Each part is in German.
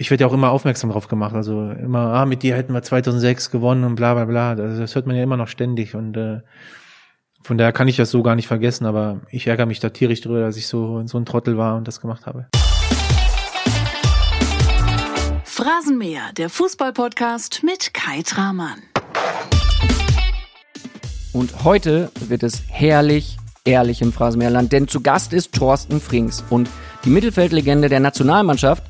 ich werde ja auch immer aufmerksam drauf gemacht. Also immer, ah, mit dir hätten wir 2006 gewonnen und bla bla bla. Das, das hört man ja immer noch ständig und äh, von daher kann ich das so gar nicht vergessen, aber ich ärgere mich da tierisch drüber, dass ich so, so ein Trottel war und das gemacht habe. Phrasenmäher, der Fußballpodcast mit Kai Tramann. Und heute wird es herrlich, ehrlich im Phrasenmäherland, denn zu Gast ist Thorsten Frings und die Mittelfeldlegende der Nationalmannschaft,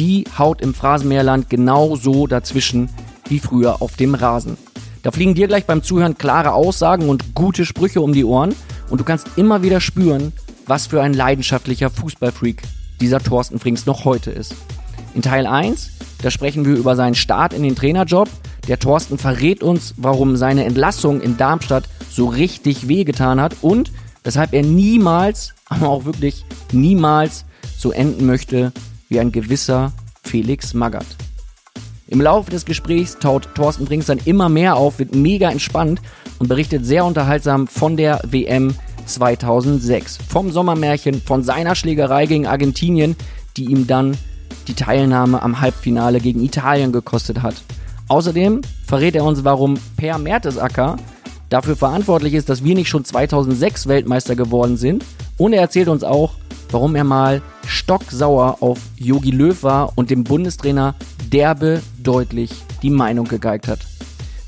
die haut im Phrasenmäherland genau so dazwischen wie früher auf dem Rasen. Da fliegen dir gleich beim Zuhören klare Aussagen und gute Sprüche um die Ohren und du kannst immer wieder spüren, was für ein leidenschaftlicher Fußballfreak dieser Thorsten Frings noch heute ist. In Teil 1, da sprechen wir über seinen Start in den Trainerjob. Der Thorsten verrät uns, warum seine Entlassung in Darmstadt so richtig wehgetan hat und weshalb er niemals, aber auch wirklich niemals so enden möchte wie ein gewisser Felix Magath. Im Laufe des Gesprächs taut Thorsten Brinks dann immer mehr auf, wird mega entspannt und berichtet sehr unterhaltsam von der WM 2006. Vom Sommermärchen, von seiner Schlägerei gegen Argentinien, die ihm dann die Teilnahme am Halbfinale gegen Italien gekostet hat. Außerdem verrät er uns, warum Per Mertesacker dafür verantwortlich ist, dass wir nicht schon 2006 Weltmeister geworden sind. Und er erzählt uns auch, warum er mal stocksauer auf Yogi Löw war und dem Bundestrainer derbe deutlich die Meinung gegeigt hat.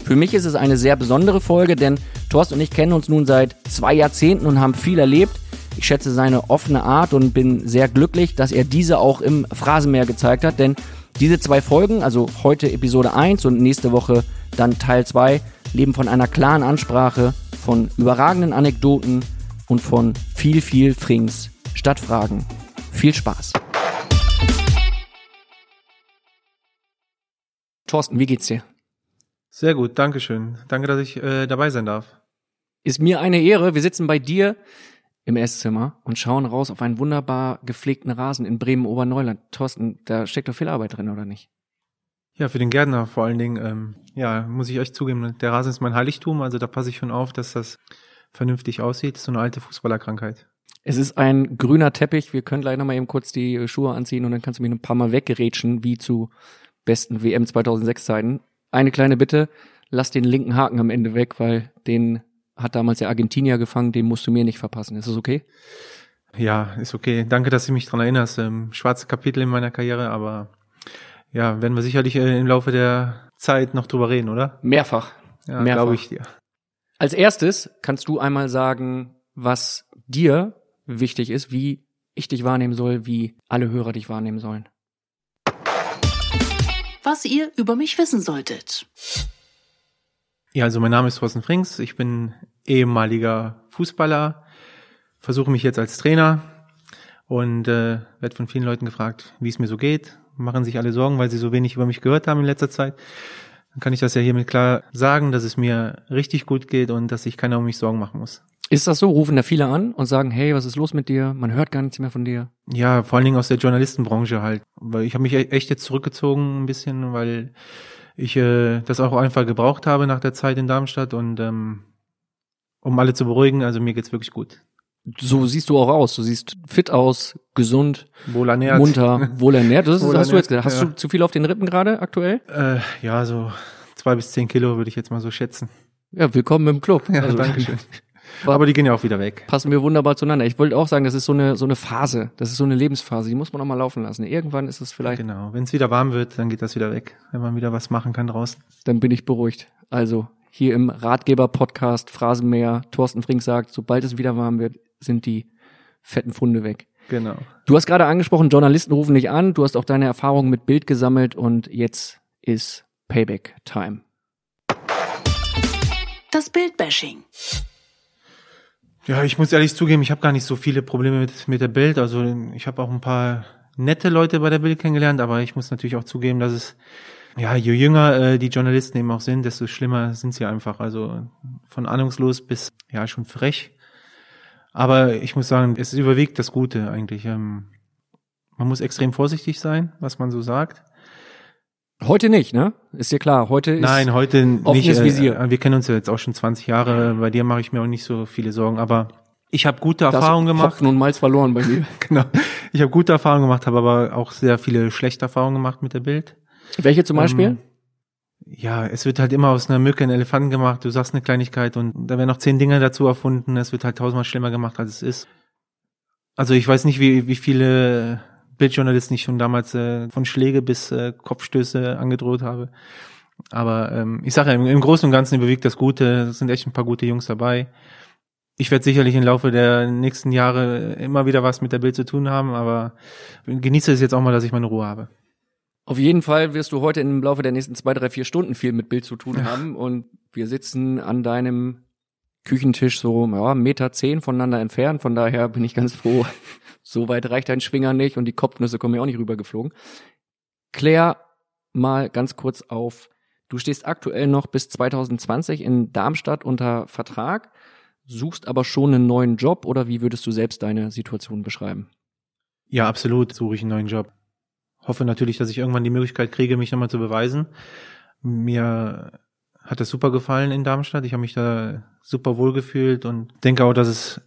Für mich ist es eine sehr besondere Folge, denn Thorsten und ich kennen uns nun seit zwei Jahrzehnten und haben viel erlebt. Ich schätze seine offene Art und bin sehr glücklich, dass er diese auch im Phrasenmeer gezeigt hat, denn diese zwei Folgen, also heute Episode 1 und nächste Woche dann Teil 2, leben von einer klaren Ansprache, von überragenden Anekdoten und von viel, viel Frings statt Fragen. Viel Spaß! Thorsten, wie geht's dir? Sehr gut, danke schön. Danke, dass ich äh, dabei sein darf. Ist mir eine Ehre. Wir sitzen bei dir im Esszimmer und schauen raus auf einen wunderbar gepflegten Rasen in Bremen-Oberneuland. Thorsten, da steckt doch viel Arbeit drin, oder nicht? Ja, für den Gärtner vor allen Dingen, ähm, ja, muss ich euch zugeben, der Rasen ist mein Heiligtum, also da passe ich schon auf, dass das vernünftig aussieht. So eine alte Fußballerkrankheit. Es ist ein grüner Teppich. Wir können gleich nochmal eben kurz die Schuhe anziehen und dann kannst du mich ein paar Mal weggerätschen, wie zu besten WM 2006 Zeiten. Eine kleine Bitte, lass den linken Haken am Ende weg, weil den hat damals der Argentinier gefangen, den musst du mir nicht verpassen. Ist das okay? Ja, ist okay. Danke, dass du mich dran erinnerst. Ähm, schwarze Kapitel in meiner Karriere, aber ja, werden wir sicherlich äh, im Laufe der Zeit noch drüber reden, oder? Mehrfach. Ja, Mehrfach. glaube ich dir. Als erstes kannst du einmal sagen, was dir wichtig ist, wie ich dich wahrnehmen soll, wie alle Hörer dich wahrnehmen sollen. Was ihr über mich wissen solltet. Ja, also mein Name ist Thorsten Frings. Ich bin ehemaliger Fußballer, versuche mich jetzt als Trainer und äh, werde von vielen Leuten gefragt, wie es mir so geht. Machen sich alle Sorgen, weil sie so wenig über mich gehört haben in letzter Zeit. Dann kann ich das ja hiermit klar sagen, dass es mir richtig gut geht und dass sich keiner um mich Sorgen machen muss. Ist das so? Rufen da viele an und sagen, hey, was ist los mit dir? Man hört gar nichts mehr von dir. Ja, vor allen Dingen aus der Journalistenbranche halt. Weil ich habe mich e- echt jetzt zurückgezogen ein bisschen, weil ich äh, das auch einfach gebraucht habe nach der Zeit in Darmstadt und ähm, um alle zu beruhigen, also mir geht's wirklich gut. So siehst du auch aus. Du siehst fit aus, gesund, Wohl ernährt. munter, wohlernährt. Das ist, Wohl hast du jetzt gesagt. Hast ja. du zu viel auf den Rippen gerade aktuell? Äh, ja, so zwei bis zehn Kilo würde ich jetzt mal so schätzen. Ja, willkommen im Club. Ja, Also, danke schön. Aber die gehen ja auch wieder weg. Passen wir wunderbar zueinander. Ich wollte auch sagen, das ist so eine, so eine Phase. Das ist so eine Lebensphase. Die muss man auch mal laufen lassen. Irgendwann ist es vielleicht, Genau. Wenn es wieder warm wird, dann geht das wieder weg, wenn man wieder was machen kann draußen. dann bin ich beruhigt. Also, hier im Ratgeber-Podcast Phrasenmäher, Thorsten Frink sagt, sobald es wieder warm wird, sind die fetten Funde weg. Genau. Du hast gerade angesprochen, Journalisten rufen dich an. Du hast auch deine Erfahrungen mit Bild gesammelt und jetzt ist Payback-Time. Das Bildbashing. Ja, ich muss ehrlich zugeben, ich habe gar nicht so viele Probleme mit, mit der Bild. Also ich habe auch ein paar nette Leute bei der Bild kennengelernt, aber ich muss natürlich auch zugeben, dass es, ja, je jünger äh, die Journalisten eben auch sind, desto schlimmer sind sie einfach. Also von ahnungslos bis, ja, schon frech. Aber ich muss sagen, es überwiegt das Gute eigentlich. Ähm, man muss extrem vorsichtig sein, was man so sagt. Heute nicht, ne? Ist dir klar. Heute ist Nein, heute nicht. äh, Visier. Wir kennen uns ja jetzt auch schon 20 Jahre. Bei dir mache ich mir auch nicht so viele Sorgen. Aber Ich habe gute Das Erfahrungen gemacht. Hopfen und Malz verloren bei mir. Genau. Ich habe gute Erfahrungen gemacht, habe aber auch sehr viele schlechte Erfahrungen gemacht mit der Bild. Welche zum Beispiel? Ähm, ja, es wird halt immer aus einer Mücke ein Elefant gemacht. Du sagst eine Kleinigkeit und da werden noch zehn Dinge dazu erfunden. Es wird halt tausendmal schlimmer gemacht, als es ist. Also ich weiß nicht, wie, wie viele Bildjournalisten ich schon damals äh, von Schläge bis äh, Kopfstöße angedroht habe. Aber ähm, ich sage ja, im, im Großen und Ganzen überwiegt das Gute. Es sind echt ein paar gute Jungs dabei. Ich werde sicherlich im Laufe der nächsten Jahre immer wieder was mit der Bild zu tun haben, aber genieße es jetzt auch mal, dass ich meine Ruhe habe. Auf jeden Fall wirst du heute im Laufe der nächsten zwei, drei, vier Stunden viel mit Bild zu tun haben und wir sitzen an deinem Küchentisch so ja, Meter zehn voneinander entfernt. Von daher bin ich ganz froh. So weit reicht dein Schwinger nicht und die Kopfnüsse kommen ja auch nicht rübergeflogen. Klär mal ganz kurz auf. Du stehst aktuell noch bis 2020 in Darmstadt unter Vertrag, suchst aber schon einen neuen Job oder wie würdest du selbst deine Situation beschreiben? Ja, absolut suche ich einen neuen Job. Hoffe natürlich, dass ich irgendwann die Möglichkeit kriege, mich nochmal zu beweisen. Mir hat das super gefallen in Darmstadt. Ich habe mich da super wohl gefühlt und denke auch, dass es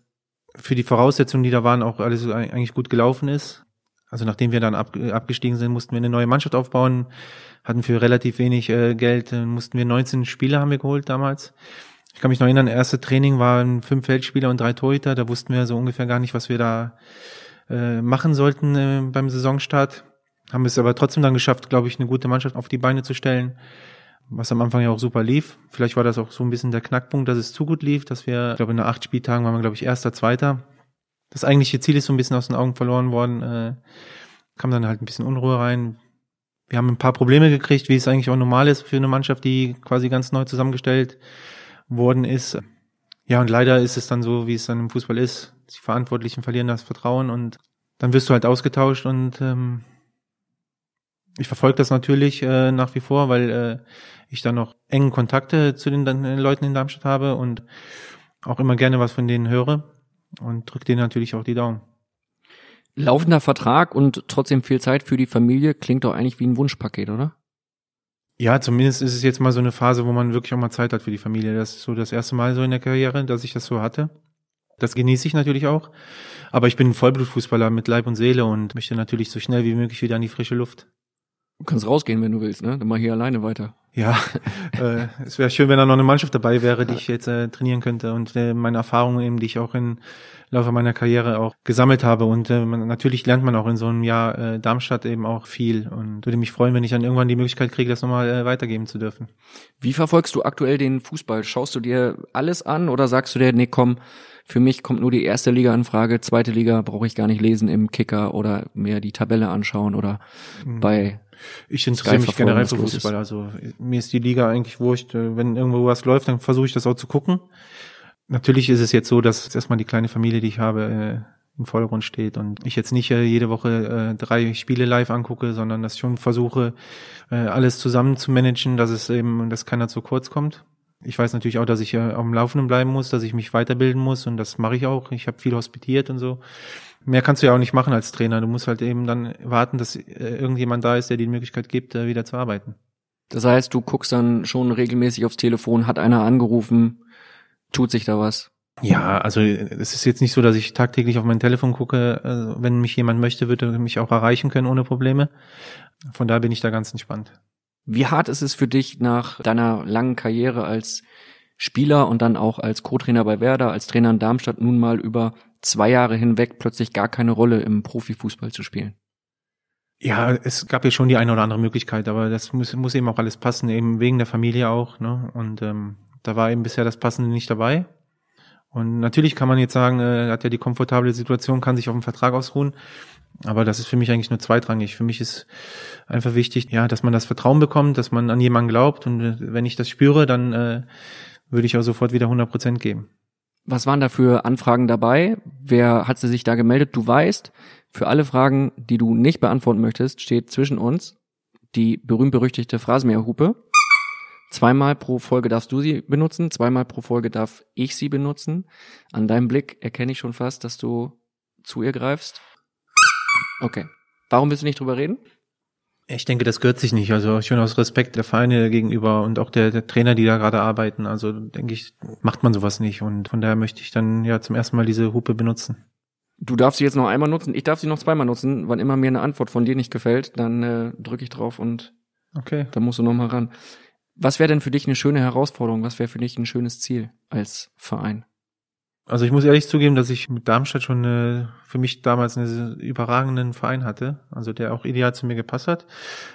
für die Voraussetzungen, die da waren, auch alles eigentlich gut gelaufen ist. Also nachdem wir dann ab, abgestiegen sind, mussten wir eine neue Mannschaft aufbauen, hatten für relativ wenig äh, Geld, äh, mussten wir 19 Spieler haben wir geholt damals. Ich kann mich noch erinnern, erste Training waren fünf Feldspieler und drei Torhüter. Da wussten wir so ungefähr gar nicht, was wir da äh, machen sollten äh, beim Saisonstart. Haben es aber trotzdem dann geschafft, glaube ich, eine gute Mannschaft auf die Beine zu stellen was am Anfang ja auch super lief. Vielleicht war das auch so ein bisschen der Knackpunkt, dass es zu gut lief, dass wir, ich glaube, in acht Spieltagen waren wir, glaube ich, erster, zweiter. Das eigentliche Ziel ist so ein bisschen aus den Augen verloren worden. Äh, kam dann halt ein bisschen Unruhe rein. Wir haben ein paar Probleme gekriegt, wie es eigentlich auch normal ist für eine Mannschaft, die quasi ganz neu zusammengestellt worden ist. Ja, und leider ist es dann so, wie es dann im Fußball ist. Die Verantwortlichen verlieren das Vertrauen und dann wirst du halt ausgetauscht und ähm, ich verfolge das natürlich äh, nach wie vor, weil äh, ich da noch engen Kontakte zu den, den Leuten in Darmstadt habe und auch immer gerne was von denen höre und drücke denen natürlich auch die Daumen. Laufender Vertrag und trotzdem viel Zeit für die Familie klingt doch eigentlich wie ein Wunschpaket, oder? Ja, zumindest ist es jetzt mal so eine Phase, wo man wirklich auch mal Zeit hat für die Familie. Das ist so das erste Mal so in der Karriere, dass ich das so hatte. Das genieße ich natürlich auch. Aber ich bin ein Vollblutfußballer mit Leib und Seele und möchte natürlich so schnell wie möglich wieder an die frische Luft. Du kannst rausgehen, wenn du willst, ne? Dann mach hier alleine weiter. Ja, äh, es wäre schön, wenn da noch eine Mannschaft dabei wäre, die ich jetzt äh, trainieren könnte und äh, meine Erfahrungen eben, die ich auch im Laufe meiner Karriere auch gesammelt habe. Und äh, man, natürlich lernt man auch in so einem Jahr äh, Darmstadt eben auch viel und würde mich freuen, wenn ich dann irgendwann die Möglichkeit kriege, das nochmal äh, weitergeben zu dürfen. Wie verfolgst du aktuell den Fußball? Schaust du dir alles an oder sagst du dir, nee, komm, für mich kommt nur die erste Liga in Frage, zweite Liga brauche ich gar nicht lesen im Kicker oder mehr die Tabelle anschauen oder Mhm. bei Ich interessiere mich generell für Fußball. Also mir ist die Liga eigentlich wurscht. Wenn irgendwo was läuft, dann versuche ich das auch zu gucken. Natürlich ist es jetzt so, dass erstmal die kleine Familie, die ich habe, äh, im Vordergrund steht und ich jetzt nicht äh, jede Woche äh, drei Spiele live angucke, sondern dass ich schon versuche, alles zusammen zu managen, dass es eben, dass keiner zu kurz kommt. Ich weiß natürlich auch, dass ich am Laufenden bleiben muss, dass ich mich weiterbilden muss und das mache ich auch. Ich habe viel hospitiert und so. Mehr kannst du ja auch nicht machen als Trainer. Du musst halt eben dann warten, dass äh, irgendjemand da ist, der dir die Möglichkeit gibt, äh, wieder zu arbeiten. Das heißt, du guckst dann schon regelmäßig aufs Telefon, hat einer angerufen, tut sich da was? Ja, also es ist jetzt nicht so, dass ich tagtäglich auf mein Telefon gucke. Also, wenn mich jemand möchte, wird er mich auch erreichen können ohne Probleme. Von da bin ich da ganz entspannt. Wie hart ist es für dich nach deiner langen Karriere als Spieler und dann auch als Co-Trainer bei Werder, als Trainer in Darmstadt nun mal über zwei Jahre hinweg plötzlich gar keine Rolle im Profifußball zu spielen? Ja, es gab ja schon die eine oder andere Möglichkeit, aber das muss, muss eben auch alles passen, eben wegen der Familie auch. Ne? Und ähm, da war eben bisher das Passende nicht dabei. Und natürlich kann man jetzt sagen, äh, hat ja die komfortable Situation, kann sich auf den Vertrag ausruhen. Aber das ist für mich eigentlich nur zweitrangig. Für mich ist einfach wichtig, ja, dass man das Vertrauen bekommt, dass man an jemanden glaubt. Und äh, wenn ich das spüre, dann äh, würde ich auch sofort wieder 100 Prozent geben. Was waren da für Anfragen dabei? Wer hat sie sich da gemeldet? Du weißt, für alle Fragen, die du nicht beantworten möchtest, steht zwischen uns die berühmt-berüchtigte Phrasenmäherhupe. Zweimal pro Folge darfst du sie benutzen, zweimal pro Folge darf ich sie benutzen. An deinem Blick erkenne ich schon fast, dass du zu ihr greifst. Okay. Warum willst du nicht drüber reden? Ich denke, das gehört sich nicht. Also schon aus Respekt der Vereine gegenüber und auch der, der Trainer, die da gerade arbeiten. Also denke ich, macht man sowas nicht. Und von daher möchte ich dann ja zum ersten Mal diese Hupe benutzen. Du darfst sie jetzt noch einmal nutzen, ich darf sie noch zweimal nutzen. Wann immer mir eine Antwort von dir nicht gefällt, dann äh, drücke ich drauf und Okay. dann musst du noch mal ran. Was wäre denn für dich eine schöne Herausforderung? Was wäre für dich ein schönes Ziel als Verein? Also ich muss ehrlich zugeben, dass ich mit Darmstadt schon äh, für mich damals einen überragenden Verein hatte, also der auch ideal zu mir gepasst hat.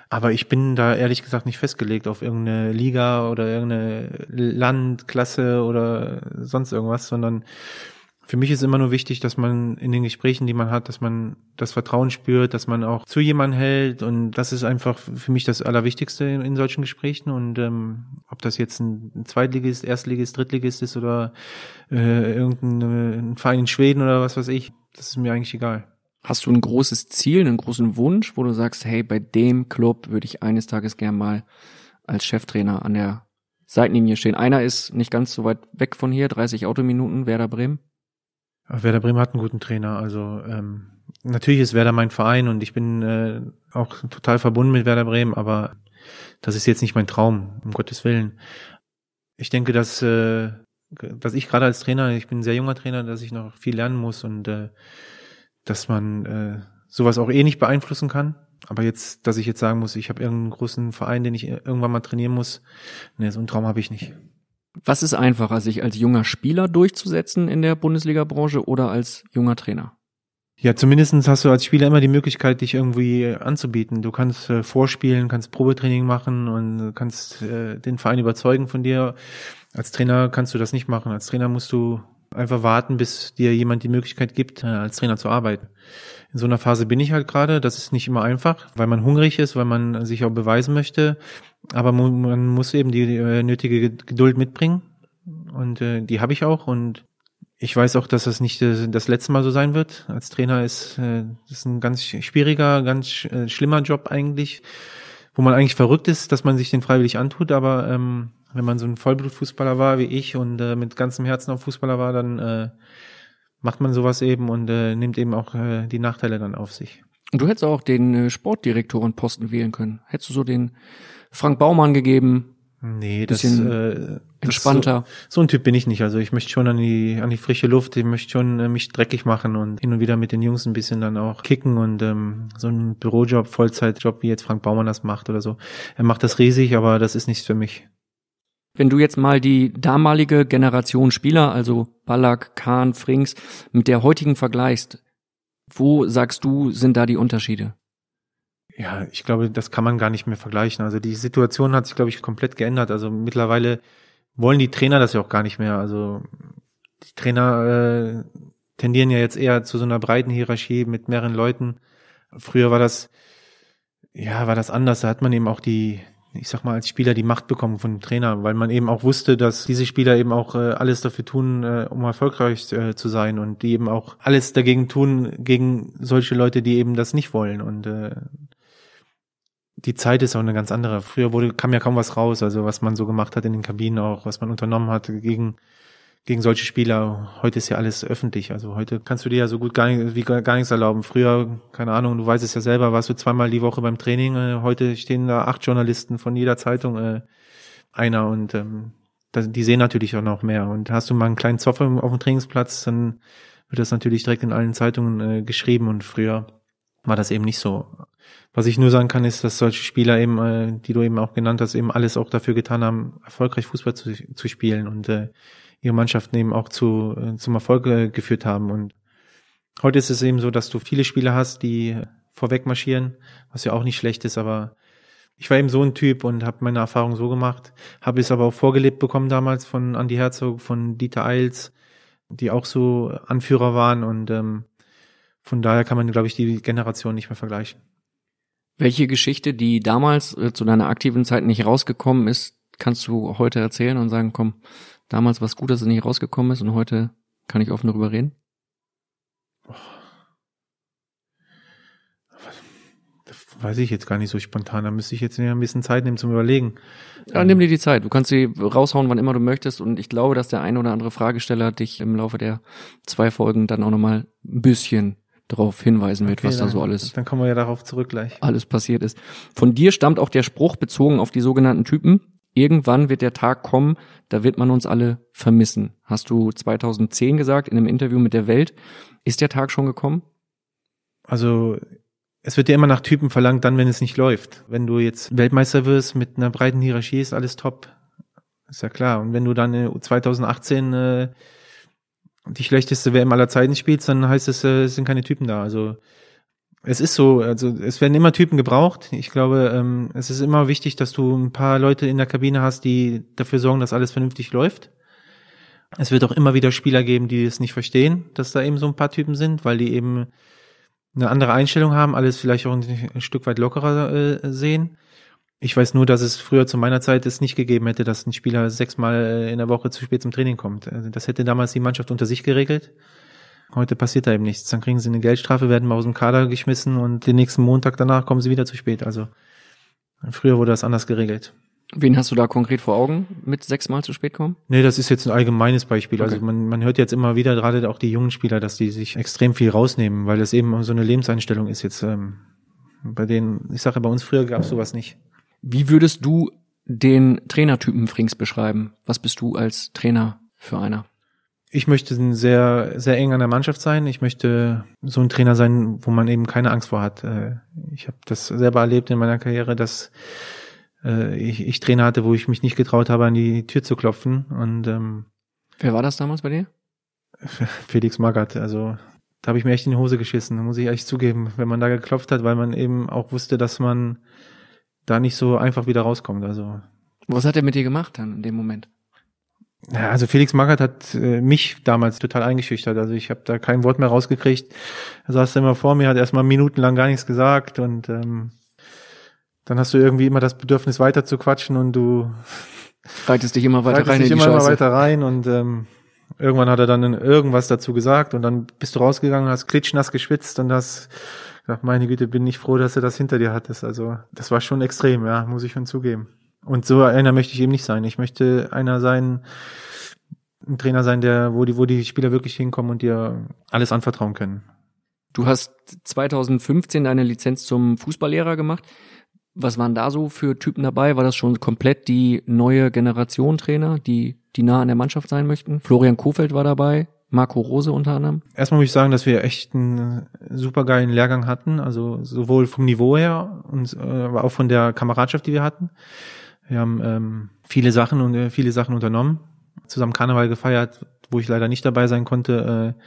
Aber ich bin da ehrlich gesagt nicht festgelegt auf irgendeine Liga oder irgendeine Landklasse oder sonst irgendwas, sondern für mich ist immer nur wichtig, dass man in den Gesprächen, die man hat, dass man das Vertrauen spürt, dass man auch zu jemandem hält und das ist einfach für mich das Allerwichtigste in, in solchen Gesprächen und ähm, ob das jetzt ein, Zweitligist, Erstligist, Drittligist ist oder äh, irgendein äh, ein Verein in Schweden oder was weiß ich, das ist mir eigentlich egal. Hast du ein großes Ziel, einen großen Wunsch, wo du sagst, hey, bei dem Club würde ich eines Tages gern mal als Cheftrainer an der Seitenlinie stehen? Einer ist nicht ganz so weit weg von hier, 30 Autominuten, Werder Bremen. Werder Bremen hat einen guten Trainer. Also ähm, natürlich ist Werder mein Verein und ich bin äh, auch total verbunden mit Werder Bremen, aber das ist jetzt nicht mein Traum, um Gottes Willen. Ich denke, dass, äh, dass ich gerade als Trainer, ich bin ein sehr junger Trainer, dass ich noch viel lernen muss und äh, dass man äh, sowas auch eh nicht beeinflussen kann. Aber jetzt, dass ich jetzt sagen muss, ich habe irgendeinen großen Verein, den ich irgendwann mal trainieren muss, ne, so einen Traum habe ich nicht. Was ist einfacher, sich als junger Spieler durchzusetzen in der Bundesliga-Branche oder als junger Trainer? Ja, zumindestens hast du als Spieler immer die Möglichkeit, dich irgendwie anzubieten. Du kannst äh, vorspielen, kannst Probetraining machen und kannst äh, den Verein überzeugen von dir. Als Trainer kannst du das nicht machen. Als Trainer musst du einfach warten, bis dir jemand die Möglichkeit gibt, äh, als Trainer zu arbeiten. In so einer Phase bin ich halt gerade. Das ist nicht immer einfach, weil man hungrig ist, weil man sich auch beweisen möchte. Aber man, muss eben die äh, nötige Geduld mitbringen. Und äh, die habe ich auch. Und ich weiß auch, dass das nicht äh, das letzte Mal so sein wird. Als Trainer ist äh, das ist ein ganz schwieriger, ganz äh, schlimmer Job eigentlich, wo man eigentlich verrückt ist, dass man sich den freiwillig antut. Aber ähm, wenn man so ein Vollblutfußballer war wie ich und äh, mit ganzem Herzen auch Fußballer war, dann äh, macht man sowas eben und äh, nimmt eben auch äh, die Nachteile dann auf sich. Und du hättest auch den äh, Sportdirektorenposten wählen können. Hättest du so den Frank Baumann gegeben? Nee, das, äh, das entspannter. So, so ein Typ bin ich nicht. Also ich möchte schon an die an die frische Luft, ich möchte schon äh, mich dreckig machen und hin und wieder mit den Jungs ein bisschen dann auch kicken und ähm, so ein Bürojob, Vollzeitjob, wie jetzt Frank Baumann das macht oder so. Er macht das riesig, aber das ist nichts für mich. Wenn du jetzt mal die damalige Generation Spieler, also Ballack, Kahn, Frings, mit der heutigen vergleichst, wo sagst du, sind da die Unterschiede? Ja, ich glaube, das kann man gar nicht mehr vergleichen. Also die Situation hat sich, glaube ich, komplett geändert. Also mittlerweile wollen die Trainer das ja auch gar nicht mehr. Also die Trainer äh, tendieren ja jetzt eher zu so einer breiten Hierarchie mit mehreren Leuten. Früher war das, ja, war das anders. Da hat man eben auch die, ich sag mal, als Spieler die Macht bekommen von dem Trainer, weil man eben auch wusste, dass diese Spieler eben auch äh, alles dafür tun, äh, um erfolgreich äh, zu sein und die eben auch alles dagegen tun, gegen solche Leute, die eben das nicht wollen. Und äh, die Zeit ist auch eine ganz andere. Früher wurde, kam ja kaum was raus, also was man so gemacht hat in den Kabinen auch, was man unternommen hat gegen, gegen solche Spieler. Heute ist ja alles öffentlich. Also heute kannst du dir ja so gut gar, nicht, wie gar nichts erlauben. Früher, keine Ahnung, du weißt es ja selber, warst du zweimal die Woche beim Training. Äh, heute stehen da acht Journalisten von jeder Zeitung äh, einer und ähm, die sehen natürlich auch noch mehr. Und hast du mal einen kleinen Zoff auf dem Trainingsplatz, dann wird das natürlich direkt in allen Zeitungen äh, geschrieben und früher war das eben nicht so. Was ich nur sagen kann, ist, dass solche Spieler eben, äh, die du eben auch genannt hast, eben alles auch dafür getan haben, erfolgreich Fußball zu, zu spielen und äh, ihre Mannschaften eben auch zu, äh, zum Erfolg äh, geführt haben. Und heute ist es eben so, dass du viele Spieler hast, die vorweg marschieren, was ja auch nicht schlecht ist, aber ich war eben so ein Typ und habe meine Erfahrung so gemacht, habe es aber auch vorgelebt bekommen damals von Andy Herzog, von Dieter Eils, die auch so Anführer waren und ähm, von daher kann man, glaube ich, die Generation nicht mehr vergleichen. Welche Geschichte, die damals äh, zu deiner aktiven Zeit nicht rausgekommen ist, kannst du heute erzählen und sagen, komm, damals war es gut, dass es nicht rausgekommen ist und heute kann ich offen darüber reden? Das weiß ich jetzt gar nicht so spontan. Da müsste ich jetzt ein bisschen Zeit nehmen zum Überlegen. Ja, nimm dir die Zeit. Du kannst sie raushauen, wann immer du möchtest. Und ich glaube, dass der ein oder andere Fragesteller dich im Laufe der zwei Folgen dann auch nochmal ein bisschen darauf hinweisen wird, Okay, was da so alles, Dann kommen wir ja darauf zurück gleich. alles passiert ist. Von dir stammt auch der Spruch bezogen auf die sogenannten Typen. Irgendwann wird der Tag kommen, da wird man uns alle vermissen. Hast du 2010 gesagt in einem Interview mit der Welt. Ist der Tag schon gekommen? Also es wird ja immer nach Typen verlangt, dann, wenn es nicht läuft. Wenn du jetzt Weltmeister wirst mit einer breiten Hierarchie, ist alles top. Ist ja klar. Und wenn du dann äh, 2018 äh, die schlechteste WM aller Zeiten spielst, dann heißt es, äh, es sind keine Typen da. Also es ist so, also es werden immer Typen gebraucht. Ich glaube, ähm, es ist immer wichtig, dass du ein paar Leute in der Kabine hast, die dafür sorgen, dass alles vernünftig läuft. Es wird auch immer wieder Spieler geben, die es nicht verstehen, dass da eben so ein paar Typen sind, weil die eben eine andere Einstellung haben, alles vielleicht auch ein, Stück weit lockerer äh, sehen. Ich weiß nur, dass es früher zu meiner Zeit es nicht gegeben hätte, dass ein Spieler sechsmal äh, in der Woche zu spät zum Training kommt. Also das hätte damals die Mannschaft unter sich geregelt. Heute passiert da eben nichts. Dann kriegen sie eine Geldstrafe, werden mal aus dem Kader geschmissen und den nächsten Montag danach kommen sie wieder zu spät. Also früher wurde das anders geregelt. Wen hast du da konkret vor Augen mit sechsmal zu spät kommen? Nee, das ist jetzt ein allgemeines Beispiel. Also Okay. man, man hört jetzt immer wieder, gerade auch die jungen Spieler, dass die sich extrem viel rausnehmen, weil es eben so eine Lebenseinstellung ist jetzt. Ähm, bei denen, ich sage, bei uns früher gab es sowas nicht. Wie würdest du den Trainertypen Frings beschreiben? Was bist du als Trainer für einer? Ich möchte sehr, sehr eng an der Mannschaft sein. Ich möchte so ein Trainer sein, wo man eben keine Angst vor hat. Äh, Ich habe das selber erlebt in meiner Karriere, dass äh, ich, ich Trainer hatte, wo ich mich nicht getraut habe, an die Tür zu klopfen. Und ähm, Wer war das damals bei dir? Felix Magath, also da habe ich mir echt in die Hose geschissen, muss ich echt zugeben, wenn man da geklopft hat, weil man eben auch wusste, dass man da nicht so einfach wieder rauskommt. Also Was hat er mit dir gemacht dann in dem Moment? Ja, also Felix Magath hat äh, mich damals total eingeschüchtert. Also ich habe da kein Wort mehr rausgekriegt. Er saß immer vor mir, hat erstmal minutenlang gar nichts gesagt und ähm, dann hast du irgendwie immer das Bedürfnis weiter zu quatschen und du Reitest dich immer weiter rein in dich die immer, immer Scheiße. weiter rein und ähm, irgendwann hat er dann irgendwas dazu gesagt und dann bist du rausgegangen, hast klitschnass geschwitzt und hast gesagt, meine Güte, bin ich froh, dass du das hinter dir hattest. Also das war schon extrem, ja, muss ich schon zugeben. Und so einer möchte ich eben nicht sein. Ich möchte einer sein, ein Trainer sein, der, wo die, wo die Spieler wirklich hinkommen und dir alles anvertrauen können. Du hast 2015 deine Lizenz zum Fußballlehrer gemacht. Was waren da so für Typen dabei? War das schon komplett die neue Generation Trainer, die, die nah an der Mannschaft sein möchten? Florian Kofeld war dabei, Marco Rose unter anderem. Erstmal muss ich sagen, dass wir echt einen super geilen Lehrgang hatten, also sowohl vom Niveau her und äh, aber auch von der Kameradschaft, die wir hatten. Wir haben ähm, viele Sachen und äh, viele Sachen unternommen, zusammen Karneval gefeiert, wo ich leider nicht dabei sein konnte. Äh,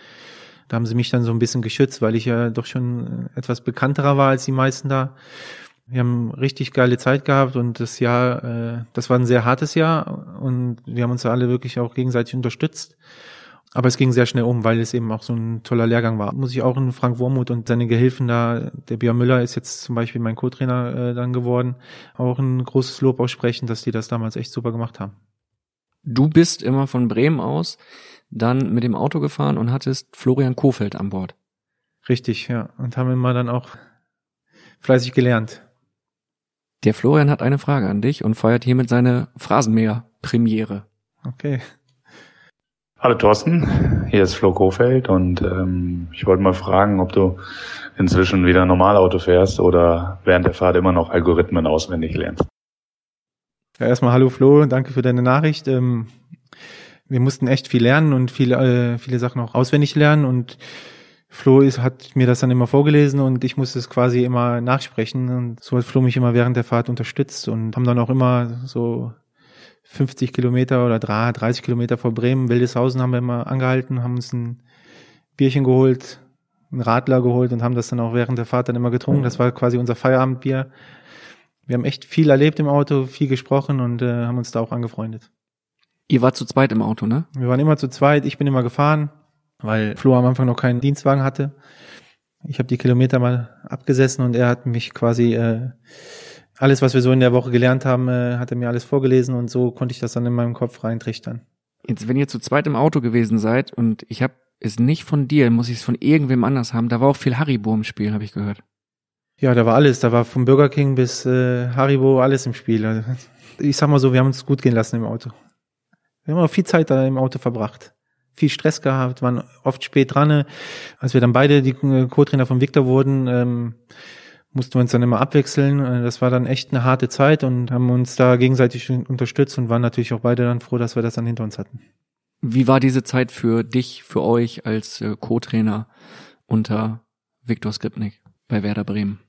da haben sie mich dann so ein bisschen geschützt, weil ich ja doch schon äh, etwas bekannterer war als die meisten da. Wir haben richtig geile Zeit gehabt und das Jahr, äh, das war ein sehr hartes Jahr und wir haben uns alle wirklich auch gegenseitig unterstützt. Aber es ging sehr schnell um, weil es eben auch so ein toller Lehrgang war. Muss ich auch in Frank Wormuth und seine Gehilfen da, der Björn Müller ist jetzt zum Beispiel mein Co-Trainer äh, dann geworden, auch ein großes Lob aussprechen, dass die das damals echt super gemacht haben. Du bist immer von Bremen aus dann mit dem Auto gefahren und hattest Florian Kofeld an Bord. Richtig, ja. Und haben immer dann auch fleißig gelernt. Der Florian hat eine Frage an dich und feiert hiermit seine Phrasenmäher-Premiere. Okay. Hallo Thorsten, hier ist Flo Kofeld und ähm, ich wollte mal fragen, ob du inzwischen wieder Normalauto fährst oder während der Fahrt immer noch Algorithmen auswendig lernst. Ja, erstmal hallo Flo, danke für deine Nachricht. Ähm, wir mussten echt viel lernen und viele, äh, viele Sachen auch auswendig lernen und Flo ist, hat mir das dann immer vorgelesen und ich musste es quasi immer nachsprechen und so hat Flo mich immer während der Fahrt unterstützt und haben dann auch immer so 50 Kilometer oder 30 Kilometer vor Bremen, Wildeshausen haben wir immer angehalten, haben uns ein Bierchen geholt, einen Radler geholt und haben das dann auch während der Fahrt dann immer getrunken. Das war quasi unser Feierabendbier. Wir haben echt viel erlebt im Auto, viel gesprochen und äh, haben uns da auch angefreundet. Ihr wart zu zweit im Auto, ne? Wir waren immer zu zweit, ich bin immer gefahren, weil Flo am Anfang noch keinen Dienstwagen hatte. Ich habe die Kilometer mal abgesessen und er hat mich quasi äh, alles, was wir so in der Woche gelernt haben, äh, hat er mir alles vorgelesen und so konnte ich das dann in meinem Kopf reintrichtern. Jetzt, wenn ihr zu zweit im Auto gewesen seid und ich habe es nicht von dir, muss ich es von irgendwem anders haben, da war auch viel Haribo im Spiel, habe ich gehört. Ja, da war alles. Da war vom Burger King bis äh, Haribo alles im Spiel. Also, ich sag mal so, wir haben uns gut gehen lassen im Auto. Wir haben auch viel Zeit da im Auto verbracht. viel Stress gehabt, waren oft spät dran. Als wir dann beide die äh, Co-Trainer von Victor wurden, ähm, mussten wir uns dann immer abwechseln. Äh, Das war dann echt eine harte Zeit und haben uns da gegenseitig unterstützt und waren natürlich auch beide dann froh, dass wir das dann hinter uns hatten. Wie war diese Zeit für dich, für euch als äh, Co-Trainer unter Viktor Skripnik bei Werder Bremen?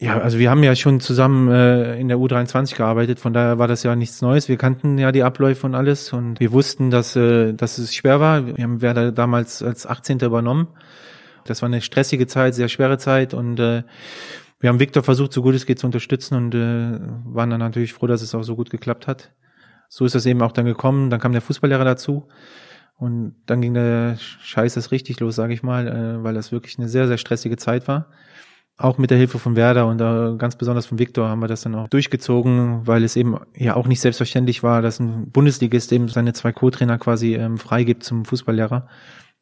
Ja, also wir haben ja schon zusammen äh, in der U23 gearbeitet, von daher war das ja nichts Neues. Wir kannten ja die Abläufe und alles und wir wussten, dass, äh, dass es schwer war. Wir haben Werder damals als 18. übernommen. Das war eine stressige Zeit, sehr schwere Zeit und äh, wir haben Viktor versucht, so gut es geht zu unterstützen und äh, waren dann natürlich froh, dass es auch so gut geklappt hat. So ist das eben auch dann gekommen. Dann kam der Fußballlehrer dazu und dann ging der Scheiß das richtig los, sage ich mal, äh, weil das wirklich eine sehr, sehr stressige Zeit war auch mit der Hilfe von Werder und äh, ganz besonders von Viktor haben wir das dann auch durchgezogen, weil es eben ja auch nicht selbstverständlich war, dass ein Bundesligist eben seine zwei Co-Trainer quasi ähm, freigibt zum Fußballlehrer.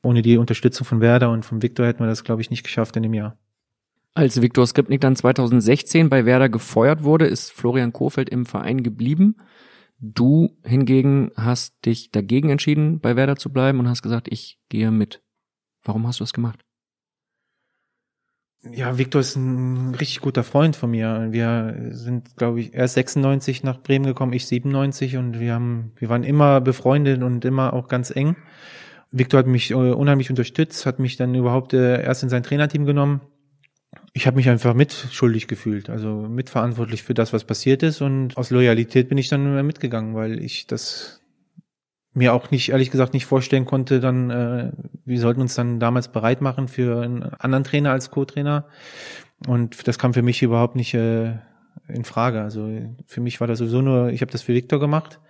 Ohne die Unterstützung von Werder und von Viktor hätten wir das, glaube ich, nicht geschafft in dem Jahr. Als Viktor Skripnik dann 2016 bei Werder gefeuert wurde, ist Florian Kohfeldt im Verein geblieben. Du hingegen hast dich dagegen entschieden, bei Werder zu bleiben und hast gesagt, ich gehe mit. Warum hast du das gemacht? Ja, Viktor ist ein richtig guter Freund von mir. Wir sind, glaube ich, erst 96 nach Bremen gekommen, ich 97 und wir haben, wir waren immer befreundet und immer auch ganz eng. Viktor hat mich äh, unheimlich unterstützt, hat mich dann überhaupt äh, erst in sein Trainerteam genommen. Ich habe mich einfach mitschuldig gefühlt, also mitverantwortlich für das, was passiert ist und aus Loyalität bin ich dann mitgegangen, weil ich das mir auch nicht, ehrlich gesagt, nicht vorstellen konnte, dann, äh, wir sollten uns dann damals bereit machen für einen anderen Trainer als Co-Trainer. Und das kam für mich überhaupt nicht äh, in Frage. Also für mich war das sowieso nur, ich habe das für Viktor gemacht,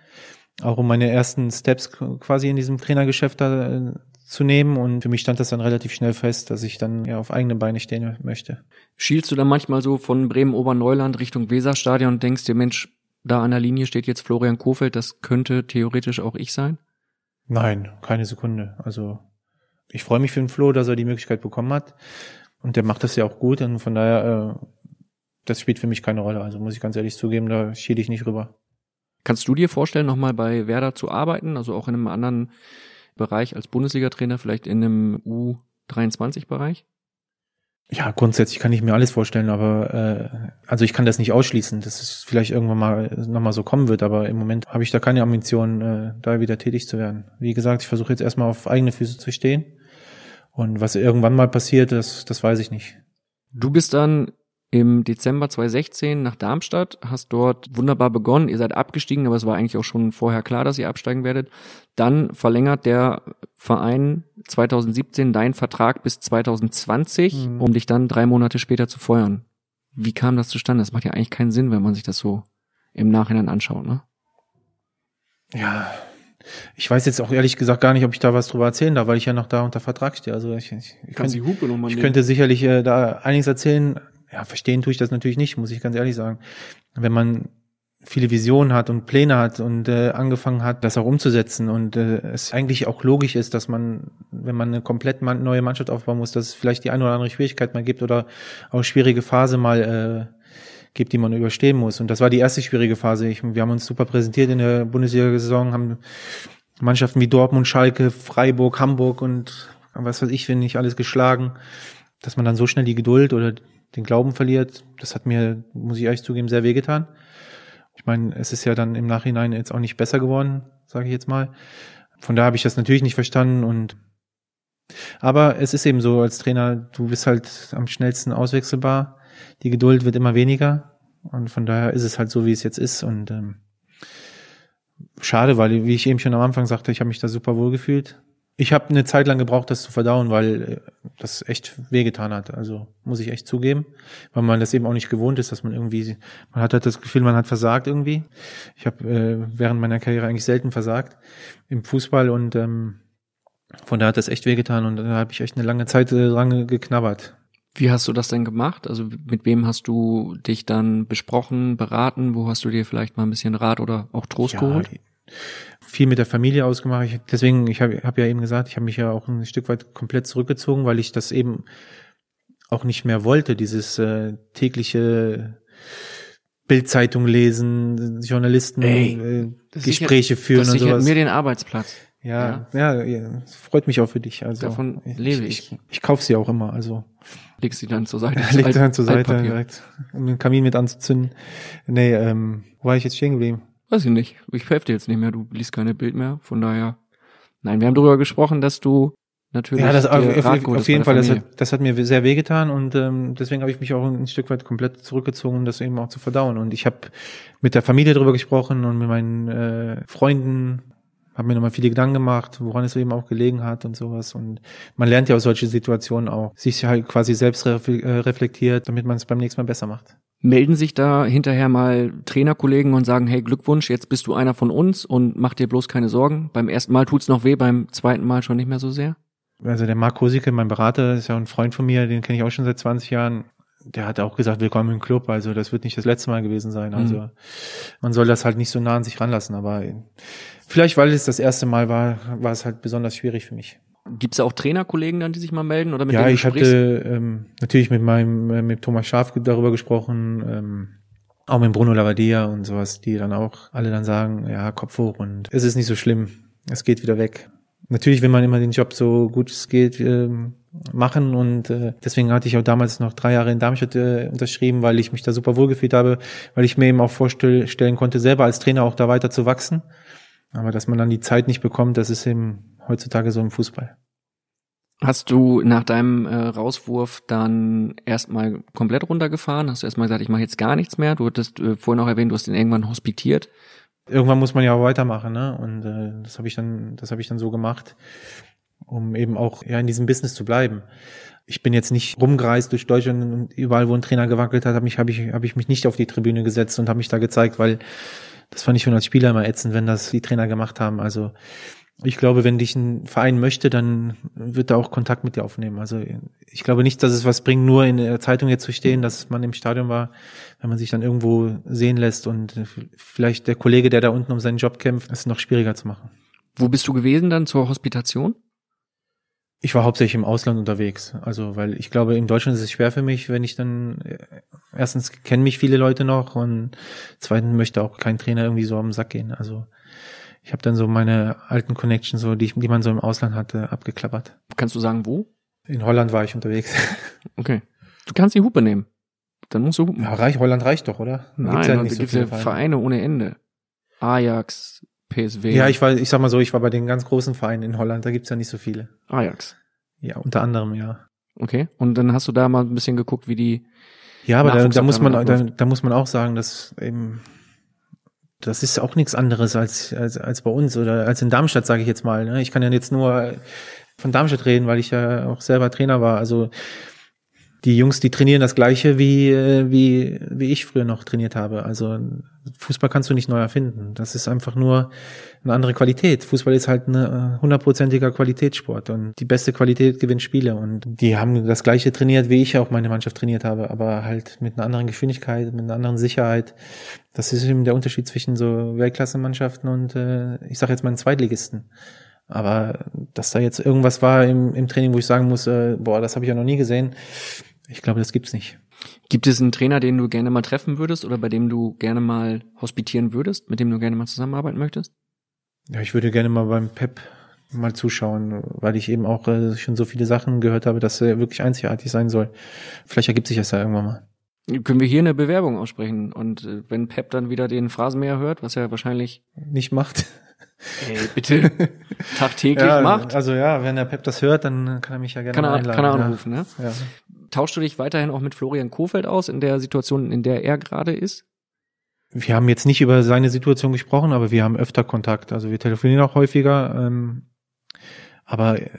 auch um meine ersten Steps quasi in diesem Trainergeschäft da, äh, zu nehmen. Und für mich stand das dann relativ schnell fest, dass ich dann ja auf eigene Beine stehen möchte. Schielst du dann manchmal so von Bremen-Oberneuland Richtung Weserstadion und denkst dir, Mensch, da an der Linie steht jetzt Florian Kofeld, das könnte theoretisch auch ich sein? Nein, keine Sekunde. Also ich freue mich für den Flo, dass er die Möglichkeit bekommen hat. Und der macht das ja auch gut. Und von daher, äh, das spielt für mich keine Rolle. Also muss ich ganz ehrlich zugeben, da schiele ich nicht rüber. Kannst du dir vorstellen, nochmal bei Werder zu arbeiten, also auch in einem anderen Bereich als Bundesliga-Trainer, vielleicht in einem U23-Bereich? Ja, grundsätzlich kann ich mir alles vorstellen, aber äh, also ich kann das nicht ausschließen, dass es vielleicht irgendwann mal nochmal so kommen wird, aber im Moment habe ich da keine Ambition, äh, da wieder tätig zu werden. Wie gesagt, ich versuche jetzt erstmal auf eigene Füße zu stehen. Und was irgendwann mal passiert, das, das weiß ich nicht. Du bist dann im Dezember 2016 nach Darmstadt, hast dort wunderbar begonnen. Ihr seid abgestiegen, aber es war eigentlich auch schon vorher klar, dass ihr absteigen werdet. Dann verlängert der Verein 2017 deinen Vertrag bis 2020, mhm. um dich dann drei Monate später zu feuern. Wie kam das zustande? Das macht ja eigentlich keinen Sinn, wenn man sich das so im Nachhinein anschaut, ne? Ja, ich weiß jetzt auch ehrlich gesagt gar nicht, ob ich da was drüber erzählen darf, weil ich ja noch da unter Vertrag stehe. Also ich, ich, ich, könnte, ich könnte sicherlich äh, da einiges erzählen, ja, verstehen tue ich das natürlich nicht, muss ich ganz ehrlich sagen. Wenn man viele Visionen hat und Pläne hat und äh, angefangen hat, das auch umzusetzen und äh, es eigentlich auch logisch ist, dass man, wenn man eine komplett neue Mannschaft aufbauen muss, dass es vielleicht die eine oder andere Schwierigkeit mal gibt oder auch schwierige Phase mal äh, gibt, die man überstehen muss. Und das war die erste schwierige Phase. Ich, wir haben uns super präsentiert in der Bundesliga-Saison, haben Mannschaften wie Dortmund, Schalke, Freiburg, Hamburg und was weiß ich, wenn nicht alles geschlagen, dass man dann so schnell die Geduld oder den Glauben verliert, das hat mir, muss ich ehrlich zugeben, sehr wehgetan. Ich meine, es ist ja dann im Nachhinein jetzt auch nicht besser geworden, sage ich jetzt mal. Von da habe ich das natürlich nicht verstanden und aber es ist eben so als Trainer, du bist halt am schnellsten auswechselbar. Die Geduld wird immer weniger und von daher ist es halt so, wie es jetzt ist und ähm, schade, weil wie ich eben schon am Anfang sagte, ich habe mich da super wohl gefühlt ich habe eine Zeit lang gebraucht, das zu verdauen, weil äh, das echt wehgetan hat. Also muss ich echt zugeben, weil man das eben auch nicht gewohnt ist, dass man irgendwie, man hat halt das Gefühl, man hat versagt irgendwie. Ich habe äh, während meiner Karriere eigentlich selten versagt im Fußball und ähm, von da hat das echt wehgetan und da habe ich echt eine lange Zeit äh, dran geknabbert. Wie hast du das denn gemacht? Also mit wem hast du dich dann besprochen, beraten? Wo hast du dir vielleicht mal ein bisschen Rat oder auch Trost ja, geholt? Viel mit der Familie ausgemacht. Ich, deswegen, ich habe hab ja eben gesagt, ich habe mich ja auch ein Stück weit komplett zurückgezogen, weil ich das eben auch nicht mehr wollte, dieses äh, tägliche Bildzeitung lesen, Journalisten, Ey, äh, Gespräche sichert, führen das und sowas. mir den Arbeitsplatz. Ja, ja, ja, freut mich auch für dich. Also Davon lebe ich. Ich, ich kaufe sie auch immer. Also legst sie dann zur Seite. leg sie dann zur Seite Altpapier. direkt, um den Kamin mit anzuzünden. Nee, ähm, wo war ich jetzt stehen geblieben? Weiß ich nicht. Ich helfe dir jetzt nicht mehr. Du liest keine Bild mehr. Von daher. Nein, wir haben darüber gesprochen, dass du natürlich. Ja, das auf, auf, auf jeden Fall. Das hat, das hat mir sehr wehgetan und ähm, deswegen habe ich mich auch ein Stück weit komplett zurückgezogen, um das eben auch zu verdauen. Und ich habe mit der Familie darüber gesprochen und mit meinen äh, Freunden, habe mir nochmal viele Gedanken gemacht, woran es eben auch gelegen hat und sowas. Und man lernt ja aus solche Situationen auch, sich halt quasi selbst äh, reflektiert, damit man es beim nächsten Mal besser macht. Melden sich da hinterher mal Trainerkollegen und sagen, hey, Glückwunsch, jetzt bist du einer von uns und mach dir bloß keine Sorgen. Beim ersten Mal tut's noch weh, beim zweiten Mal schon nicht mehr so sehr. Also der Marc Kosicke, mein Berater, ist ja ein Freund von mir, den kenne ich auch schon seit 20 Jahren. Der hat auch gesagt, willkommen im Club. Also das wird nicht das letzte Mal gewesen sein. Also Mhm. man soll das halt nicht so nah an sich ranlassen. Aber vielleicht, weil es das erste Mal war, war es halt besonders schwierig für mich. Gibt's da auch Trainerkollegen dann, die sich mal melden oder mit ja, ich sprichst? hatte ähm, natürlich mit meinem äh, mit Thomas Schaf darüber gesprochen, ähm, auch mit Bruno Lavadia und sowas, die dann auch alle dann sagen, ja, Kopf hoch und es ist nicht so schlimm, es geht wieder weg. Natürlich will man immer den Job so gut es geht ähm, machen und äh, deswegen hatte ich auch damals noch drei Jahre in Darmstadt äh, unterschrieben, weil ich mich da super wohl gefühlt habe, weil ich mir eben auch vorstellen konnte, selber als Trainer auch da weiter zu wachsen. Aber dass man dann die Zeit nicht bekommt, das ist eben heutzutage so im Fußball. Hast du nach deinem äh, Rauswurf dann erstmal komplett runtergefahren? Hast du erstmal gesagt, ich mache jetzt gar nichts mehr? Du hattest äh, vorhin auch erwähnt, du hast ihn irgendwann hospitiert. irgendwann muss man ja auch weitermachen, ne? Und äh, das habe ich dann, das habe ich dann so gemacht, um eben auch ja in diesem Business zu bleiben. Ich bin jetzt nicht rumgereist durch Deutschland und überall, wo ein Trainer gewackelt hat, habe ich, habe ich, habe ich mich nicht auf die Tribüne gesetzt und habe mich da gezeigt, weil das fand ich schon als Spieler immer ätzend, wenn das die Trainer gemacht haben. Also ich glaube, wenn dich ein Verein möchte, dann wird er auch Kontakt mit dir aufnehmen. Also ich glaube nicht, dass es was bringt, nur in der Zeitung jetzt zu stehen, dass man im Stadion war, wenn man sich dann irgendwo sehen lässt und vielleicht der Kollege, der da unten um seinen Job kämpft, es noch schwieriger zu machen. Wo bist du gewesen dann zur Hospitation? Ich war hauptsächlich im Ausland unterwegs. Also, weil ich glaube, in Deutschland ist es schwer für mich, wenn ich dann äh, erstens kennen mich viele Leute noch und zweitens möchte auch kein Trainer irgendwie so am Sack gehen. Also ich habe dann so meine alten Connections, so die, ich, die man so im Ausland hatte, abgeklappert. Kannst du sagen, wo? In Holland war ich unterwegs. Okay. Du kannst die Hupe nehmen. Dann musst du hupen. Ja, reich, Holland reicht doch, oder? Da Nein, gibt's ja nicht so gibt's ja Vereine. Vereine ohne Ende. Ajax, PSW. Ja, ich war, ich sag mal so, ich war bei den ganz großen Vereinen in Holland, da gibt's ja nicht so viele. Ajax. Ja, unter anderem, ja. Okay. Und dann hast du da mal ein bisschen geguckt, wie die. Ja, aber da, da muss man, da, da muss man auch sagen, dass eben, das ist auch nichts anderes als, als, als bei uns oder als in Darmstadt, sage ich jetzt mal. Ne? Ich kann ja jetzt nur von Darmstadt reden, weil ich ja auch selber Trainer war. Also die Jungs, die trainieren das Gleiche wie, äh, wie, wie ich früher noch trainiert habe. Also Fußball kannst du nicht neu erfinden. Das ist einfach nur eine andere Qualität. Fußball ist halt ein hundertprozentiger Qualitätssport und die beste Qualität gewinnt Spiele. Und die haben das Gleiche trainiert, wie ich auch meine Mannschaft trainiert habe, aber halt mit einer anderen Geschwindigkeit, mit einer anderen Sicherheit. Das ist eben der Unterschied zwischen so Weltklasse-Mannschaften und äh, ich sage jetzt mal einen Zweitligisten. Aber dass da jetzt irgendwas war im, im Training, wo ich sagen muss, äh, boah, das habe ich ja noch nie gesehen, ich glaube, das gibt's nicht. Gibt es einen Trainer, den du gerne mal treffen würdest oder bei dem du gerne mal hospitieren würdest, mit dem du gerne mal zusammenarbeiten möchtest? Ja, ich würde gerne mal beim Pep mal zuschauen, weil ich eben auch äh, schon so viele Sachen gehört habe, dass er wirklich einzigartig sein soll. Vielleicht ergibt sich das ja irgendwann mal. Können wir hier eine Bewerbung aussprechen? Und äh, wenn Pep dann wieder den Phrasenmäher hört, was er wahrscheinlich, Nicht macht. ey, bitte, tagtäglich ja, macht, Also ja, wenn der Pep das hört, dann kann er mich ja gerne kann er, einladen. kann er ja. anrufen. Ne? Ja. Tauschst du dich weiterhin auch mit Florian Kofeld aus in der Situation, in der er gerade ist? Wir haben jetzt nicht über seine Situation gesprochen, aber wir haben öfter Kontakt. Also wir telefonieren auch häufiger. Ähm, aber äh,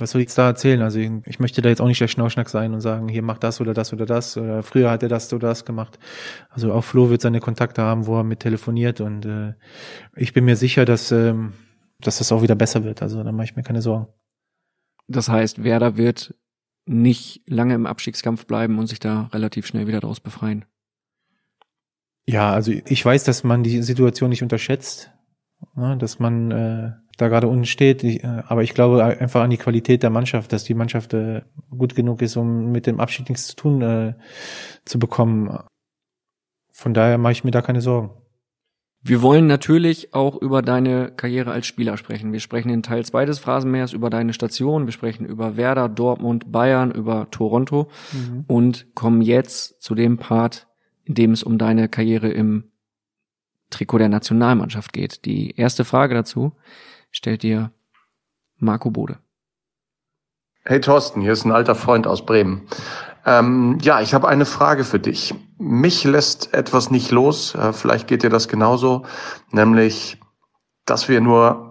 was soll ich jetzt da erzählen? Also ich, ich möchte da jetzt auch nicht der Schnauschnack sein und sagen, hier mach das oder das oder das. Oder früher hat er das oder das gemacht. Also auch Flo wird seine Kontakte haben, wo er mit telefoniert. Und äh, ich bin mir sicher, dass, ähm, dass das auch wieder besser wird. Also da mache ich mir keine Sorgen. Das heißt, Werder wird nicht lange im Abstiegskampf bleiben und sich da relativ schnell wieder daraus befreien. Ja, also ich weiß, dass man die Situation nicht unterschätzt, ne, dass man äh, da gerade unten steht. Ich, äh, aber ich glaube einfach an die Qualität der Mannschaft, dass die Mannschaft äh, gut genug ist, um mit dem Abschied nichts zu tun äh, zu bekommen. Von daher mache ich mir da keine Sorgen. Wir wollen natürlich auch über deine Karriere als Spieler sprechen. Wir sprechen in Teil 2 des Phrasenmeers über deine Station, wir sprechen über Werder, Dortmund, Bayern, über Toronto mhm. und kommen jetzt zu dem Part, in dem es um deine Karriere im Trikot der Nationalmannschaft geht. Die erste Frage dazu stellt dir Marco Bode. Hey Thorsten, hier ist ein alter Freund aus Bremen. Ähm, ja, ich habe eine Frage für dich. Mich lässt etwas nicht los, äh, vielleicht geht dir das genauso, nämlich, dass wir nur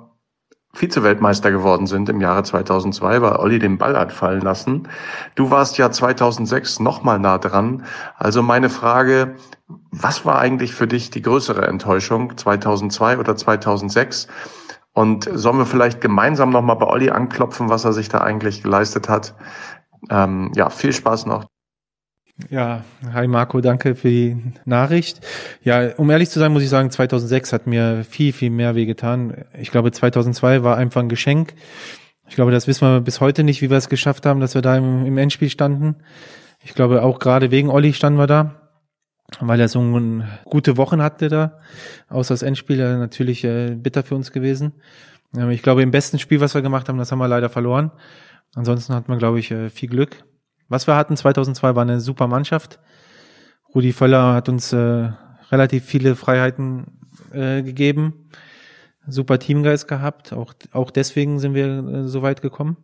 Vize-Weltmeister geworden sind im Jahre 2002, weil Olli den Ball hat fallen lassen. Du warst ja 2006 nochmal nah dran. Also meine Frage, was war eigentlich für dich die größere Enttäuschung, 2002 oder 2006? Und sollen wir vielleicht gemeinsam nochmal bei Olli anklopfen, was er sich da eigentlich geleistet hat? Ähm, ja, viel Spaß noch. Ja, hi Marco, danke für die Nachricht. Ja, um ehrlich zu sein, muss ich sagen, 2006 hat mir viel, viel mehr wehgetan. Ich glaube, 2002 war einfach ein Geschenk. Ich glaube, das wissen wir bis heute nicht, wie wir es geschafft haben, dass wir da im, im Endspiel standen. Ich glaube, auch gerade wegen Olli standen wir da, weil er so gute Wochen hatte da. Außer das Endspiel natürlich äh, bitter für uns gewesen. Ich glaube, im besten Spiel, was wir gemacht haben, das haben wir leider verloren. Ansonsten hat man, glaube ich, äh, viel Glück. Was wir hatten 2002 war eine super Mannschaft. Rudi Völler hat uns äh, relativ viele Freiheiten äh, gegeben. Super Teamgeist gehabt. Auch, auch deswegen sind wir äh, so weit gekommen.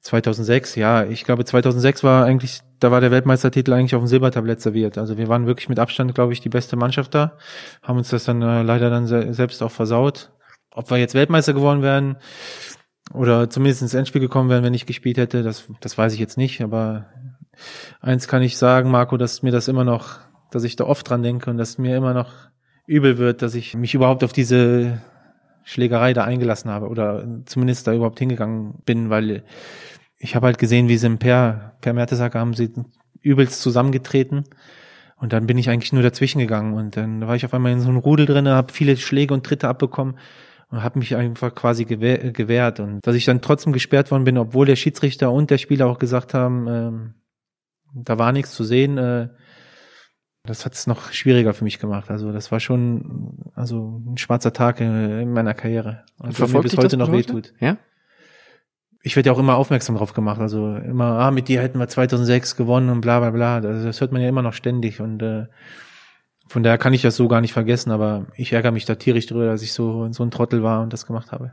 2006, ja, ich glaube 2006 war eigentlich, da war der Weltmeistertitel eigentlich auf dem Silbertablett serviert. Also wir waren wirklich mit Abstand, glaube ich, die beste Mannschaft da, haben uns das dann äh, leider dann se selbst auch versaut. Ob wir jetzt Weltmeister geworden wären, oder zumindest ins Endspiel gekommen wären, wenn ich gespielt hätte, das, das weiß ich jetzt nicht, aber eins kann ich sagen, Marco, dass mir das immer noch, dass ich da oft dran denke und dass mir immer noch übel wird, dass ich mich überhaupt auf diese Schlägerei da eingelassen habe oder zumindest da überhaupt hingegangen bin, weil ich habe halt gesehen, wie sie im Per, Per Mertesacker haben sie übelst zusammengetreten und dann bin ich eigentlich nur dazwischen gegangen und dann war ich auf einmal in so einem Rudel drinne, habe viele Schläge und Tritte abbekommen und habe mich einfach quasi gewehr, gewehrt. Und dass ich dann trotzdem gesperrt worden bin, obwohl der Schiedsrichter und der Spieler auch gesagt haben, ähm, da war nichts zu sehen, äh, das hat es noch schwieriger für mich gemacht. Also das war schon also ein schwarzer Tag in, meiner Karriere. Und verfolgt mir bis heute noch wehtut. Ja? Ich werde ja auch immer aufmerksam drauf gemacht. Also immer, ah, mit dir hätten wir 2006 gewonnen und bla bla bla. Also das hört man ja immer noch ständig. Und äh, von daher kann ich das so gar nicht vergessen, aber ich ärgere mich da tierisch drüber, dass ich so, so ein Trottel war und das gemacht habe.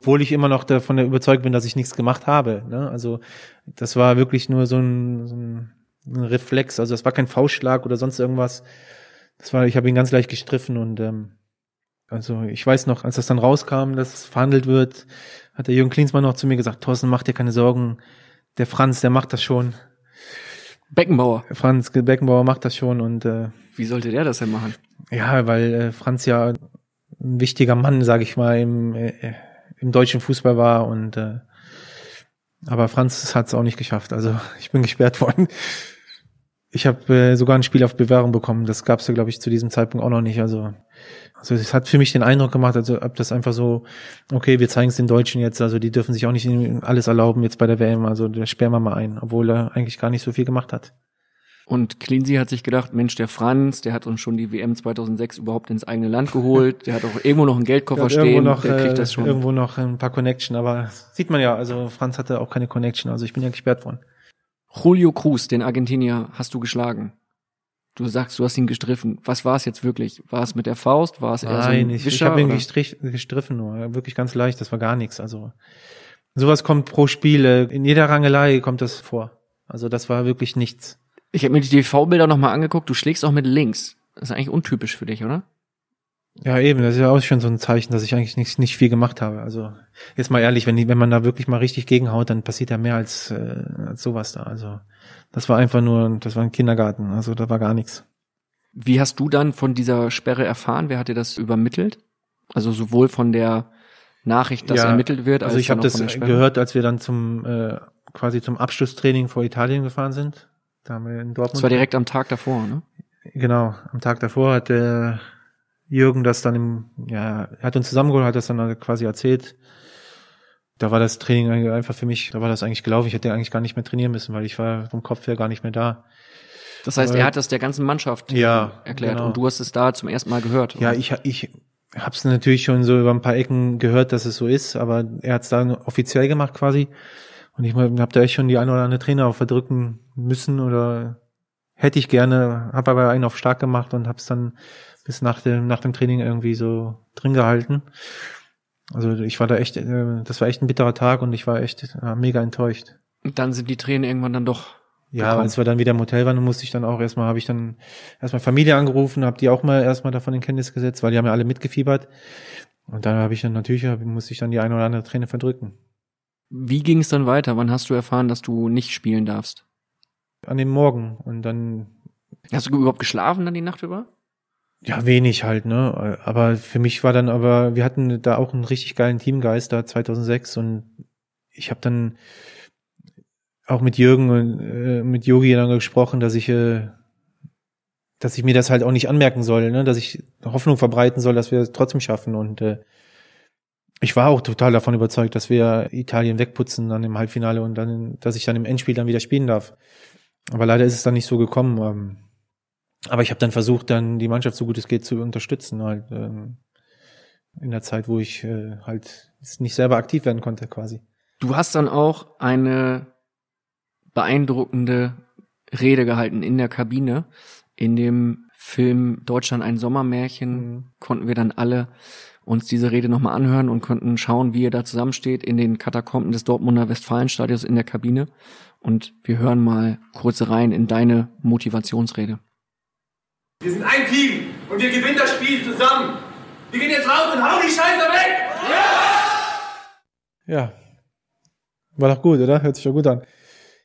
Obwohl ich immer noch davon überzeugt bin, dass ich nichts gemacht habe. Ne? Also das war wirklich nur so ein, so ein, ein Reflex. Also das war kein Faustschlag oder sonst irgendwas. Das war, ich habe ihn ganz leicht gestriffen und ähm, also ich weiß noch, als das dann rauskam, dass es verhandelt wird, hat der Jürgen Klinsmann noch zu mir gesagt, Thorsten, mach dir keine Sorgen, der Franz, der macht das schon. Beckenbauer. Franz Beckenbauer macht das schon und äh, wie sollte der das denn machen? Ja, weil äh, Franz ja ein wichtiger Mann, sage ich mal, im, äh, im deutschen Fußball war und äh, aber Franz hat es auch nicht geschafft. Also ich bin gesperrt worden. Ich habe äh, sogar ein Spiel auf Bewährung bekommen. Das gab es ja, glaube ich, zu diesem Zeitpunkt auch noch nicht. Also, also es hat für mich den Eindruck gemacht, also ob das einfach so, okay, wir zeigen es den Deutschen jetzt, also die dürfen sich auch nicht alles erlauben jetzt bei der WM, also da sperren wir mal ein, obwohl er eigentlich gar nicht so viel gemacht hat. Und Cleansey hat sich gedacht, Mensch, der Franz, der hat uns schon die WM 2006 überhaupt ins eigene Land geholt. Der hat auch irgendwo noch einen Geldkoffer stehen. Noch, der kriegt das äh, schon. Irgendwo noch ein paar Connection, aber sieht man ja, also Franz hatte auch keine Connection, also ich bin ja gesperrt worden. Julio Cruz, den Argentinier, hast du geschlagen. Du sagst, du hast ihn gestriffen. Was war es jetzt wirklich? War es mit der Faust? War es eher Nein, so ein ich, ich habe ihn gestrich, gestriffen nur. Wirklich ganz leicht, das war gar nichts. Also sowas kommt pro Spiel. Äh, in jeder Rangelei kommt das vor. Also das war wirklich nichts. Ich habe mir die TV-Bilder nochmal angeguckt. Du schlägst auch mit links. Das ist eigentlich untypisch für dich, oder? Ja, eben, das ist ja auch schon so ein Zeichen, dass ich eigentlich nicht, nicht viel gemacht habe. Also jetzt mal ehrlich, wenn, die, wenn man da wirklich mal richtig gegenhaut, dann passiert ja mehr als, äh, als sowas da. Also das war einfach nur, das war ein Kindergarten, also da war gar nichts. Wie hast du dann von dieser Sperre erfahren? Wer hat dir das übermittelt? Also sowohl von der Nachricht, dass ja, ermittelt wird, als also ich habe das gehört, als wir dann zum äh, quasi zum Abschlusstraining vor Italien gefahren sind. Da haben wir in Dortmund. Das war direkt am Tag davor, ne? Genau, am Tag davor hat der Jürgen das dann im, ja, er hat uns zusammengeholt, hat das dann quasi erzählt. Da war das Training einfach für mich, da war das eigentlich gelaufen. Ich hätte eigentlich gar nicht mehr trainieren müssen, weil ich war vom Kopf her gar nicht mehr da. Das heißt, er hat das der ganzen Mannschaft Ja, erklärt genau. und du hast es da zum ersten Mal gehört. Ja, ich, ich hab's natürlich schon so über ein paar Ecken gehört, dass es so ist, aber er hat's dann offiziell gemacht quasi. Und ich habe da echt schon die eine oder andere Trainer auch verdrücken müssen oder hätte ich gerne, habe aber einen auf stark gemacht und hab's dann bis nach dem, nach dem Training irgendwie so drin gehalten. Also ich war da echt, äh, das war echt ein bitterer Tag und ich war echt äh, mega enttäuscht. Und dann sind die Tränen irgendwann dann doch. Ja, bekommen. als wir dann wieder im Hotel waren, musste ich dann auch erstmal, habe ich dann erstmal Familie angerufen, habe die auch mal erstmal davon in Kenntnis gesetzt, weil die haben ja alle mitgefiebert. Und dann habe ich dann natürlich, musste ich dann die eine oder andere Träne verdrücken. Wie ging es dann weiter? Wann hast du erfahren, dass du nicht spielen darfst? An dem Morgen. Und dann, Hast du überhaupt geschlafen dann die Nacht über? Ja, wenig halt, ne. Aber für mich war dann aber, wir hatten da auch einen richtig geilen Teamgeist da 2006 und ich habe dann auch mit Jürgen und äh, mit Yogi dann gesprochen, dass ich äh, dass ich mir das halt auch nicht anmerken soll, ne? dass ich Hoffnung verbreiten soll, dass wir es trotzdem schaffen. Und äh, ich war auch total davon überzeugt, dass wir Italien wegputzen dann im Halbfinale und dann, dass ich dann im Endspiel dann wieder spielen darf. Aber leider ist es dann nicht so gekommen. Ähm, aber ich habe dann versucht, dann die Mannschaft so gut es geht zu unterstützen, halt ähm, in der Zeit, wo ich äh, halt nicht selber aktiv werden konnte, quasi. Du hast dann auch eine beeindruckende Rede gehalten in der Kabine. In dem Film Deutschland ein Sommermärchen Mhm. konnten wir dann alle uns diese Rede nochmal anhören und konnten schauen, wie ihr da zusammensteht in den Katakomben des Dortmunder Westfalenstadions in der Kabine. Und wir hören mal kurze rein in deine Motivationsrede. Wir sind ein Team und wir gewinnen das Spiel zusammen. Wir gehen jetzt raus und hauen die Scheiße weg! Ja. War doch gut, oder? Hört sich doch gut an.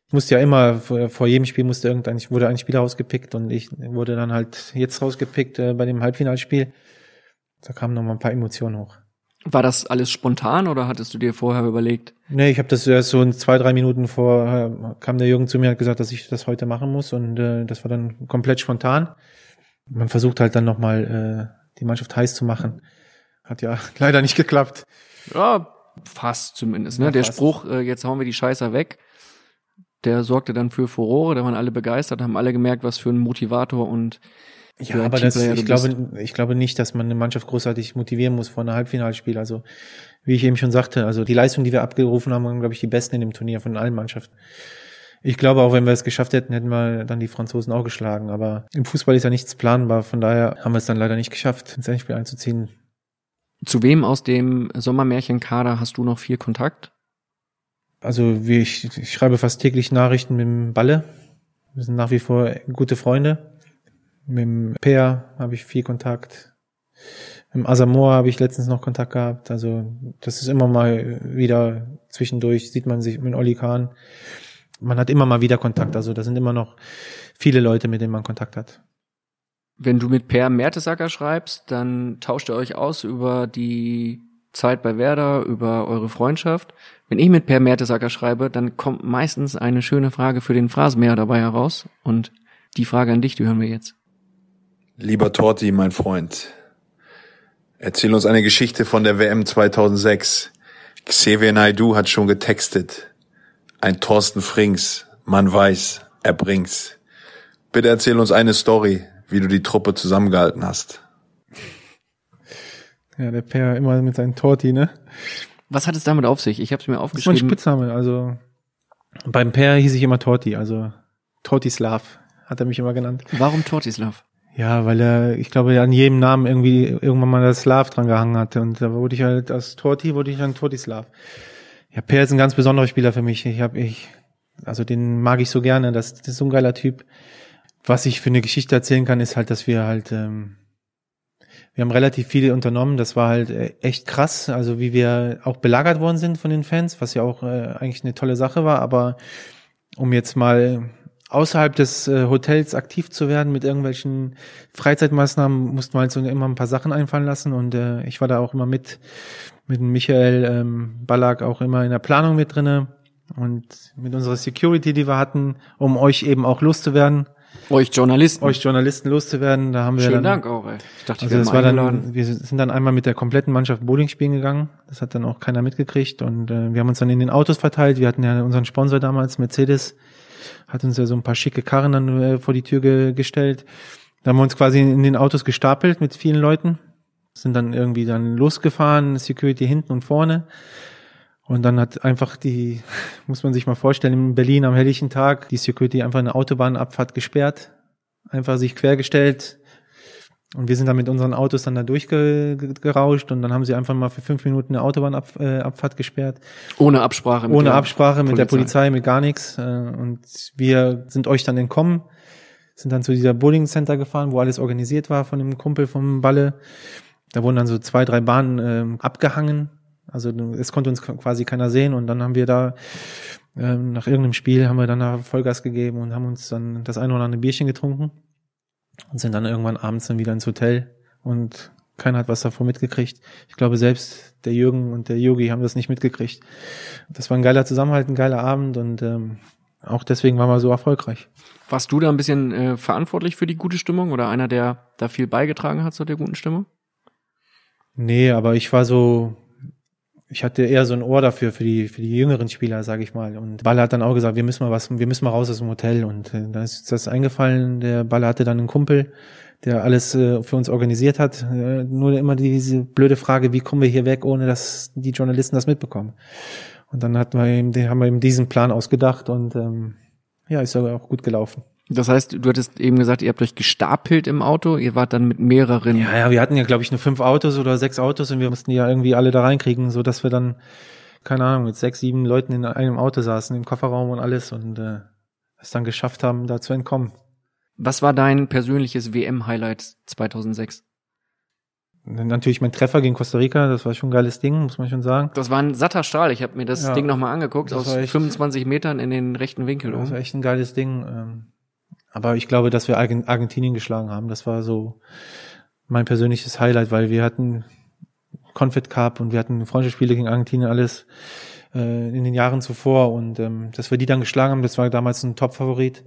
Ich musste ja immer, vor, jedem Spiel musste irgendein, ich wurde ein Spieler rausgepickt und ich wurde dann halt jetzt rausgepickt äh, bei dem Halbfinalspiel. Da kamen noch mal ein paar Emotionen hoch. War das alles spontan oder hattest du dir vorher überlegt? Nee, ich habe das erst so in zwei, drei Minuten vor, äh, kam der Jürgen zu mir und hat gesagt, dass ich das heute machen muss und äh, das war dann komplett spontan. Man versucht halt dann nochmal äh, die Mannschaft heiß zu machen. Hat ja leider nicht geklappt. Ja, fast zumindest. Ne? Ja, der fast. Spruch, äh, jetzt hauen wir die Scheiße weg, der sorgte dann für Furore, da waren alle begeistert, haben alle gemerkt, was für ein Motivator und Ja, aber das, ich glaube, ich glaube nicht, dass man eine Mannschaft großartig motivieren muss vor einem Halbfinalspiel. Also, wie ich eben schon sagte, also die Leistung, die wir abgerufen haben, waren, glaube ich, die besten in dem Turnier von allen Mannschaften. Ich glaube, auch wenn wir es geschafft hätten, hätten wir dann die Franzosen auch geschlagen. Aber im Fußball ist ja nichts planbar. Von daher haben wir es dann leider nicht geschafft, ins Endspiel einzuziehen. Zu wem aus dem Sommermärchenkader hast du noch viel Kontakt? Also, wie ich, ich schreibe fast täglich Nachrichten mit dem Balle. Wir sind nach wie vor gute Freunde. Mit dem Peer habe ich viel Kontakt. Mit dem Asamoah habe ich letztens noch Kontakt gehabt. Also, das ist immer mal wieder zwischendurch, sieht man sich mit Olli Kahn. Man hat immer mal wieder Kontakt. Also, da sind immer noch viele Leute, mit denen man Kontakt hat. Wenn du mit Per Mertesacker schreibst, dann tauscht ihr euch aus über die Zeit bei Werder, über eure Freundschaft. Wenn ich mit Per Mertesacker schreibe, dann kommt meistens eine schöne Frage für den Phrasenmäher dabei heraus. Und die Frage an dich, die hören wir jetzt. Lieber Torti, mein Freund, erzähl uns eine Geschichte von der WM 2006. Xavier Naidoo hat schon getextet. Ein Thorsten Frings, man weiß, er bringt's. Bitte erzähl uns eine Story, wie du die Truppe zusammengehalten hast. Ja, der Peer immer mit seinen Torti, ne? Was hat es damit auf sich? Ich habe es mir Das ist mein aufgeschrieben. Spitzname. Also, beim Peer hieß ich immer Torti. Also, Tortislav hat er mich immer genannt. Warum Tortislav? Ja, weil er, ich glaube, an jedem Namen irgendwie irgendwann mal das Slav dran gehangen hatte. Und da wurde ich halt als Torti, wurde ich dann Tortislav. Ja, Per ist ein ganz besonderer Spieler für mich. Ich habe ich, also den mag ich so gerne. Das, das ist so ein geiler Typ. Was ich für eine Geschichte erzählen kann, ist halt, dass wir halt, ähm, wir haben relativ viele unternommen. Das war halt äh, echt krass. Also wie wir auch belagert worden sind von den Fans, was ja auch äh, eigentlich eine tolle Sache war. Aber um jetzt mal außerhalb des äh, Hotels aktiv zu werden mit irgendwelchen Freizeitmaßnahmen, mussten wir halt so immer ein paar Sachen einfallen lassen und äh, ich war da auch immer mit mit Michael ähm, Ballack auch immer in der Planung mit drinne und mit unserer Security, die wir hatten, um euch eben auch loszuwerden, Euch Journalisten. euch Journalisten loszuwerden. Da haben wir Schönen dann, Dank auch, ey. Ich dachte, also wir das war eingeladen. dann, wir sind dann einmal mit der kompletten Mannschaft Bowling spielen gegangen. Das hat dann auch keiner mitgekriegt und äh, wir haben uns dann in den Autos verteilt. Wir hatten ja unseren Sponsor damals, Mercedes. hat uns ja so ein paar schicke Karren dann äh, vor die Tür ge gestellt. Da haben wir uns quasi in den Autos gestapelt mit vielen Leuten, sind dann irgendwie dann losgefahren, Security hinten und vorne. Und dann hat einfach die, muss man sich mal vorstellen, in Berlin am helllichen Tag, die Security einfach eine Autobahnabfahrt gesperrt, einfach sich quergestellt. Und wir sind dann mit unseren Autos dann da durchgerauscht und dann haben sie einfach mal für fünf Minuten eine Autobahnabfahrt gesperrt. Ohne Absprache. Ohne Absprache mit Polizei. der Polizei, mit gar nichts. Und wir sind euch dann entkommen, sind dann zu dieser Bowling Center gefahren, wo alles organisiert war von dem Kumpel vom Balle. Da wurden dann so zwei, drei Bahnen äh, abgehangen also es konnte uns quasi keiner sehen und dann haben wir da ähm, nach irgendeinem Spiel haben wir dann Vollgas gegeben und haben uns dann das eine oder andere Bierchen getrunken und sind dann irgendwann abends dann wieder ins Hotel und keiner hat was davon mitgekriegt. Ich glaube, selbst der Jürgen und der Yogi haben das nicht mitgekriegt. Das war ein geiler Zusammenhalt, ein geiler Abend und ähm, auch deswegen waren wir so erfolgreich. Warst du da ein bisschen äh, verantwortlich für die gute Stimmung oder einer, der da viel beigetragen hat zu der guten Stimmung? Nee, aber ich war so, ich hatte eher so ein Ohr dafür für die für die jüngeren Spieler, sage ich mal. Und Baller hat dann auch gesagt, wir müssen mal was, wir müssen mal raus aus dem Hotel. Und äh, da ist das eingefallen. Der Baller hatte dann einen Kumpel, der alles äh, für uns organisiert hat. Äh, nur immer diese blöde Frage, wie kommen wir hier weg, ohne dass die Journalisten das mitbekommen. Und dann hatten wir eben, haben wir eben diesen Plan ausgedacht und ähm, ja, ist aber auch gut gelaufen. Das heißt, du hattest eben gesagt, ihr habt euch gestapelt im Auto, ihr wart dann mit mehreren. Ja, ja, wir hatten ja, glaube ich, nur fünf Autos oder sechs Autos und wir mussten die ja irgendwie alle da reinkriegen, so dass wir dann, keine Ahnung, mit sechs, sieben Leuten in einem Auto saßen, im Kofferraum und alles und äh, es dann geschafft haben, da zu entkommen. Was war dein persönliches WM-Highlight 2006? Natürlich mein Treffer gegen Costa Rica, das war schon ein geiles Ding, muss man schon sagen. Das war ein satter Strahl. Ich habe mir das ja, Ding nochmal angeguckt, aus echt, 25 Metern in den rechten Winkel. Das war echt ein geiles Ding. Aber ich glaube, dass wir Argentinien geschlagen haben. Das war so mein persönliches Highlight, weil wir hatten Confed Cup und wir hatten Freundschaftsspiele gegen Argentinien alles äh, in den Jahren zuvor und ähm, dass wir die dann geschlagen haben, das war damals ein Top-Favorit.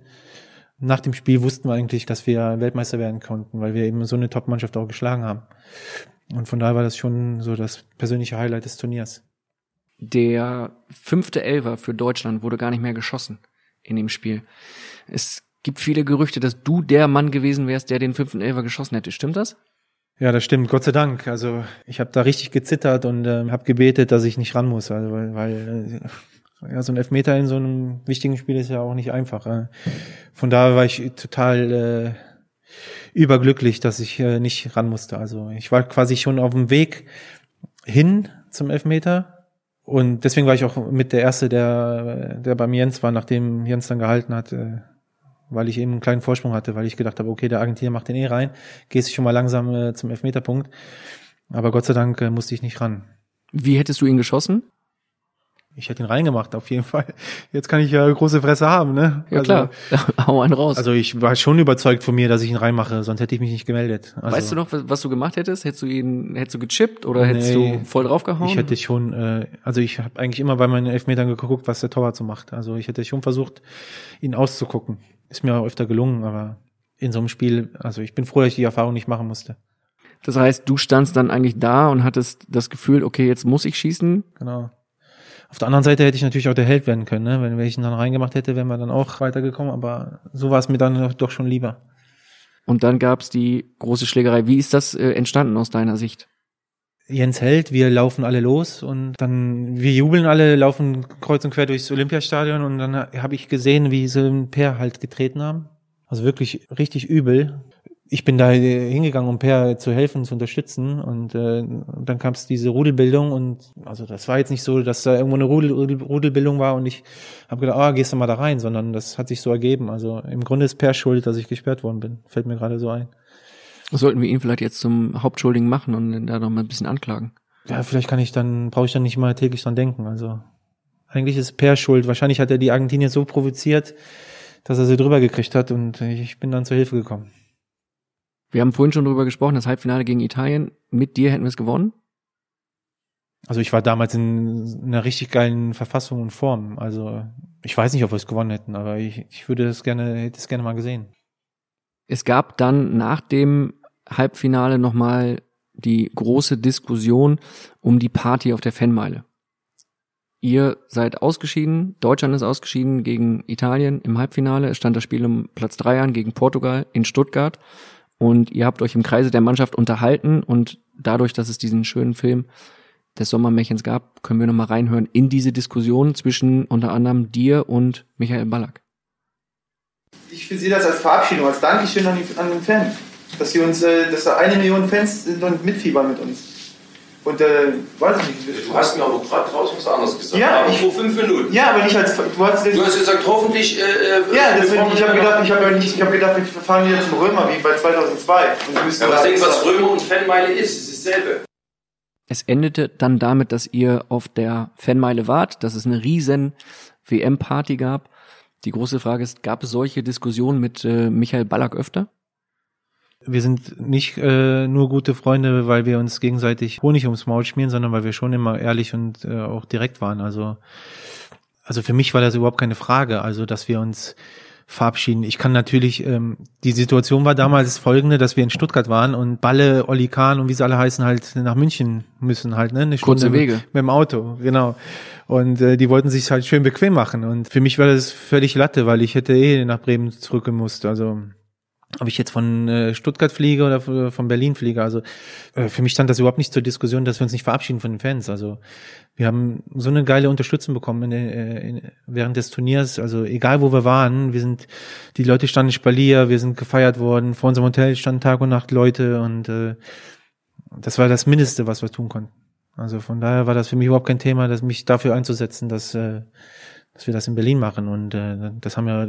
Nach dem Spiel wussten wir eigentlich, dass wir Weltmeister werden konnten, weil wir eben so eine Top-Mannschaft auch geschlagen haben. Und von daher war das schon so das persönliche Highlight des Turniers. Der fünfte Elfer für Deutschland wurde gar nicht mehr geschossen in dem Spiel. Es gibt viele Gerüchte, dass du der Mann gewesen wärst, der den fünften Elfer geschossen hätte. Stimmt das? Ja, das stimmt. Gott sei Dank. Also ich habe da richtig gezittert und äh, habe gebetet, dass ich nicht ran muss, also weil, weil äh, ja, so ein Elfmeter in so einem wichtigen Spiel ist ja auch nicht einfach. Äh. Von daher war ich total äh, überglücklich, dass ich äh, nicht ran musste. Also ich war quasi schon auf dem Weg hin zum Elfmeter und deswegen war ich auch mit der erste, der der beim Jens war, nachdem Jens dann gehalten hat. Äh, weil ich eben einen kleinen Vorsprung hatte, weil ich gedacht habe, okay, der Argentinier macht den eh rein, gehst du schon mal langsam äh, zum Elfmeterpunkt. Aber Gott sei Dank äh, musste ich nicht ran. Wie hättest du ihn geschossen? Ich hätte ihn reingemacht, auf jeden Fall. Jetzt kann ich ja große Fresse haben, ne? Ja, also, klar. Hau einen raus. Also ich war schon überzeugt von mir, dass ich ihn reinmache, sonst hätte ich mich nicht gemeldet. Also, weißt du noch, was du gemacht hättest? Hättest du ihn, hättest du gechippt oder nee, hättest du voll draufgehauen? Ich hätte schon, äh, also ich habe eigentlich immer bei meinen Elfmetern geguckt, was der Torwart so macht. Also ich hätte schon versucht, ihn auszugucken. Ist mir auch öfter gelungen, aber in so einem Spiel, also ich bin froh, dass ich die Erfahrung nicht machen musste. Das heißt, du standst dann eigentlich da und hattest das Gefühl, okay, jetzt muss ich schießen. Genau. Auf der anderen Seite hätte ich natürlich auch der Held werden können, ne? Wenn ich ihn dann reingemacht hätte, wären wir dann auch weitergekommen, aber so war es mir dann doch schon lieber. Und dann gab's die große Schlägerei. Wie ist das äh, entstanden aus deiner Sicht? Jens Held, wir laufen alle los und dann, wir jubeln alle, laufen kreuz und quer durchs Olympiastadion und dann habe ich gesehen, wie sie ein Pair halt getreten haben. Also wirklich richtig übel. Ich bin da hingegangen, um Per zu helfen, zu unterstützen und äh, dann kam es diese Rudelbildung und also das war jetzt nicht so, dass da irgendwo eine Rudel, Rudel, Rudelbildung war und ich habe gedacht, ah, oh, gehst du mal da rein, sondern das hat sich so ergeben. Also im Grunde ist Per schuld, dass ich gesperrt worden bin. Fällt mir gerade so ein. Sollten wir ihn vielleicht jetzt zum Hauptschuldigen machen und da noch mal ein bisschen anklagen? Ja, vielleicht kann ich dann, brauche ich dann nicht mal täglich dran denken. Also eigentlich ist Per schuld. Wahrscheinlich hat er die Argentinier so provoziert, dass er sie drüber gekriegt hat und ich bin dann zur Hilfe gekommen. Wir haben vorhin schon drüber gesprochen, das Halbfinale gegen Italien. Mit dir hätten wir es gewonnen? Also ich war damals in einer richtig geilen Verfassung und Form. Also ich weiß nicht, ob wir es gewonnen hätten, aber ich, ich würde es gerne, hätte es gerne mal gesehen. Es gab dann nach dem Halbfinale nochmal die große Diskussion um die Party auf der Fanmeile. Ihr seid ausgeschieden, Deutschland ist ausgeschieden gegen Italien im Halbfinale. Es stand das Spiel um Platz drei an gegen Portugal in Stuttgart. Und ihr habt euch im Kreise der Mannschaft unterhalten und dadurch, dass es diesen schönen Film des Sommermärchens gab, können wir nochmal reinhören in diese Diskussion zwischen unter anderem dir und Michael Ballack. Ich sehe das als Verabschiedung, als Dankeschön an, die, an den Fan, dass sie uns, äh, dass da eine Million Fans sind und mitfiebern mit uns. Und äh, weiß ich nicht. Du hast mir aber gerade draußen was anderes gesagt. Ja, aber ich- vor fünf Minuten. Ja, aber nicht als du hast, Du hast gesagt, hoffentlich. Äh, äh, ja, deswegen, ich habe gedacht, ich habe ja nicht, ich habe gedacht, wir fahren wieder zum Römer wie bei 2002. Und Ja, denkst du, was Römer und Fanmeile ist? Es ist dasselbe. Es endete dann damit, dass ihr auf der Fanmeile wart, dass es eine riesen WM-Party gab. Die große Frage ist, gab es solche Diskussionen mit äh, Michael Ballack öfter? Wir sind nicht äh, nur gute Freunde, weil wir uns gegenseitig Honig ums Maul schmieren, sondern weil wir schon immer ehrlich und äh, auch direkt waren. Also, also für mich war das überhaupt keine Frage, also dass wir uns verabschieden. Ich kann natürlich, ähm, die Situation war damals folgende, dass wir in Stuttgart waren und Balle, Olli Kahn und wie sie alle heißen halt nach München müssen halt, ne? Eine Kurze Wege. Mit, mit dem Auto, genau. Und äh, die wollten sich halt schön bequem machen. Und für mich war das völlig Latte, weil ich hätte eh nach Bremen zurückgemusst. Also ob ich jetzt von äh, Stuttgart fliege oder f- von Berlin fliege. Also äh, für mich stand das überhaupt nicht zur Diskussion, dass wir uns nicht verabschieden von den Fans. Also wir haben so eine geile Unterstützung bekommen in, äh, in, während des Turniers. Also egal wo wir waren, wir sind, die Leute standen Spalier, wir sind gefeiert worden. Vor unserem Hotel standen Tag und Nacht Leute und äh, das war das Mindeste, was wir tun konnten. Also von daher war das für mich überhaupt kein Thema, das mich dafür einzusetzen, dass, äh, dass wir das in Berlin machen. Und äh, das haben ja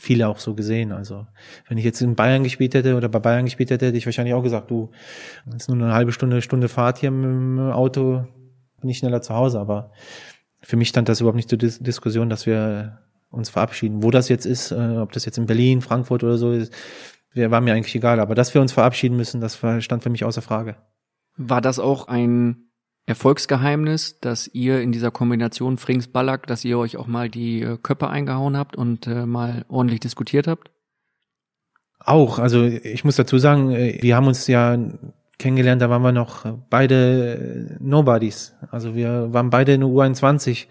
viele auch so gesehen. Also wenn ich jetzt in Bayern gespielt hätte oder bei Bayern gespielt hätte, hätte ich wahrscheinlich auch gesagt, du, jetzt nur eine halbe Stunde, Stunde Fahrt hier mit dem Auto, bin ich schneller zu Hause. Aber für mich stand das überhaupt nicht zur Dis Diskussion, dass wir uns verabschieden. Wo das jetzt ist, äh, ob das jetzt in Berlin, Frankfurt oder so ist, war mir eigentlich egal. Aber dass wir uns verabschieden müssen, das stand für mich außer Frage. War das auch ein Erfolgsgeheimnis, dass ihr in dieser Kombination Frings Ballack, dass ihr euch auch mal die äh, Köpfe eingehauen habt und äh, mal ordentlich diskutiert habt? Auch, also ich muss dazu sagen, äh, wir haben uns ja kennengelernt, da waren wir noch beide äh, Nobodies. Also wir waren beide in der U21.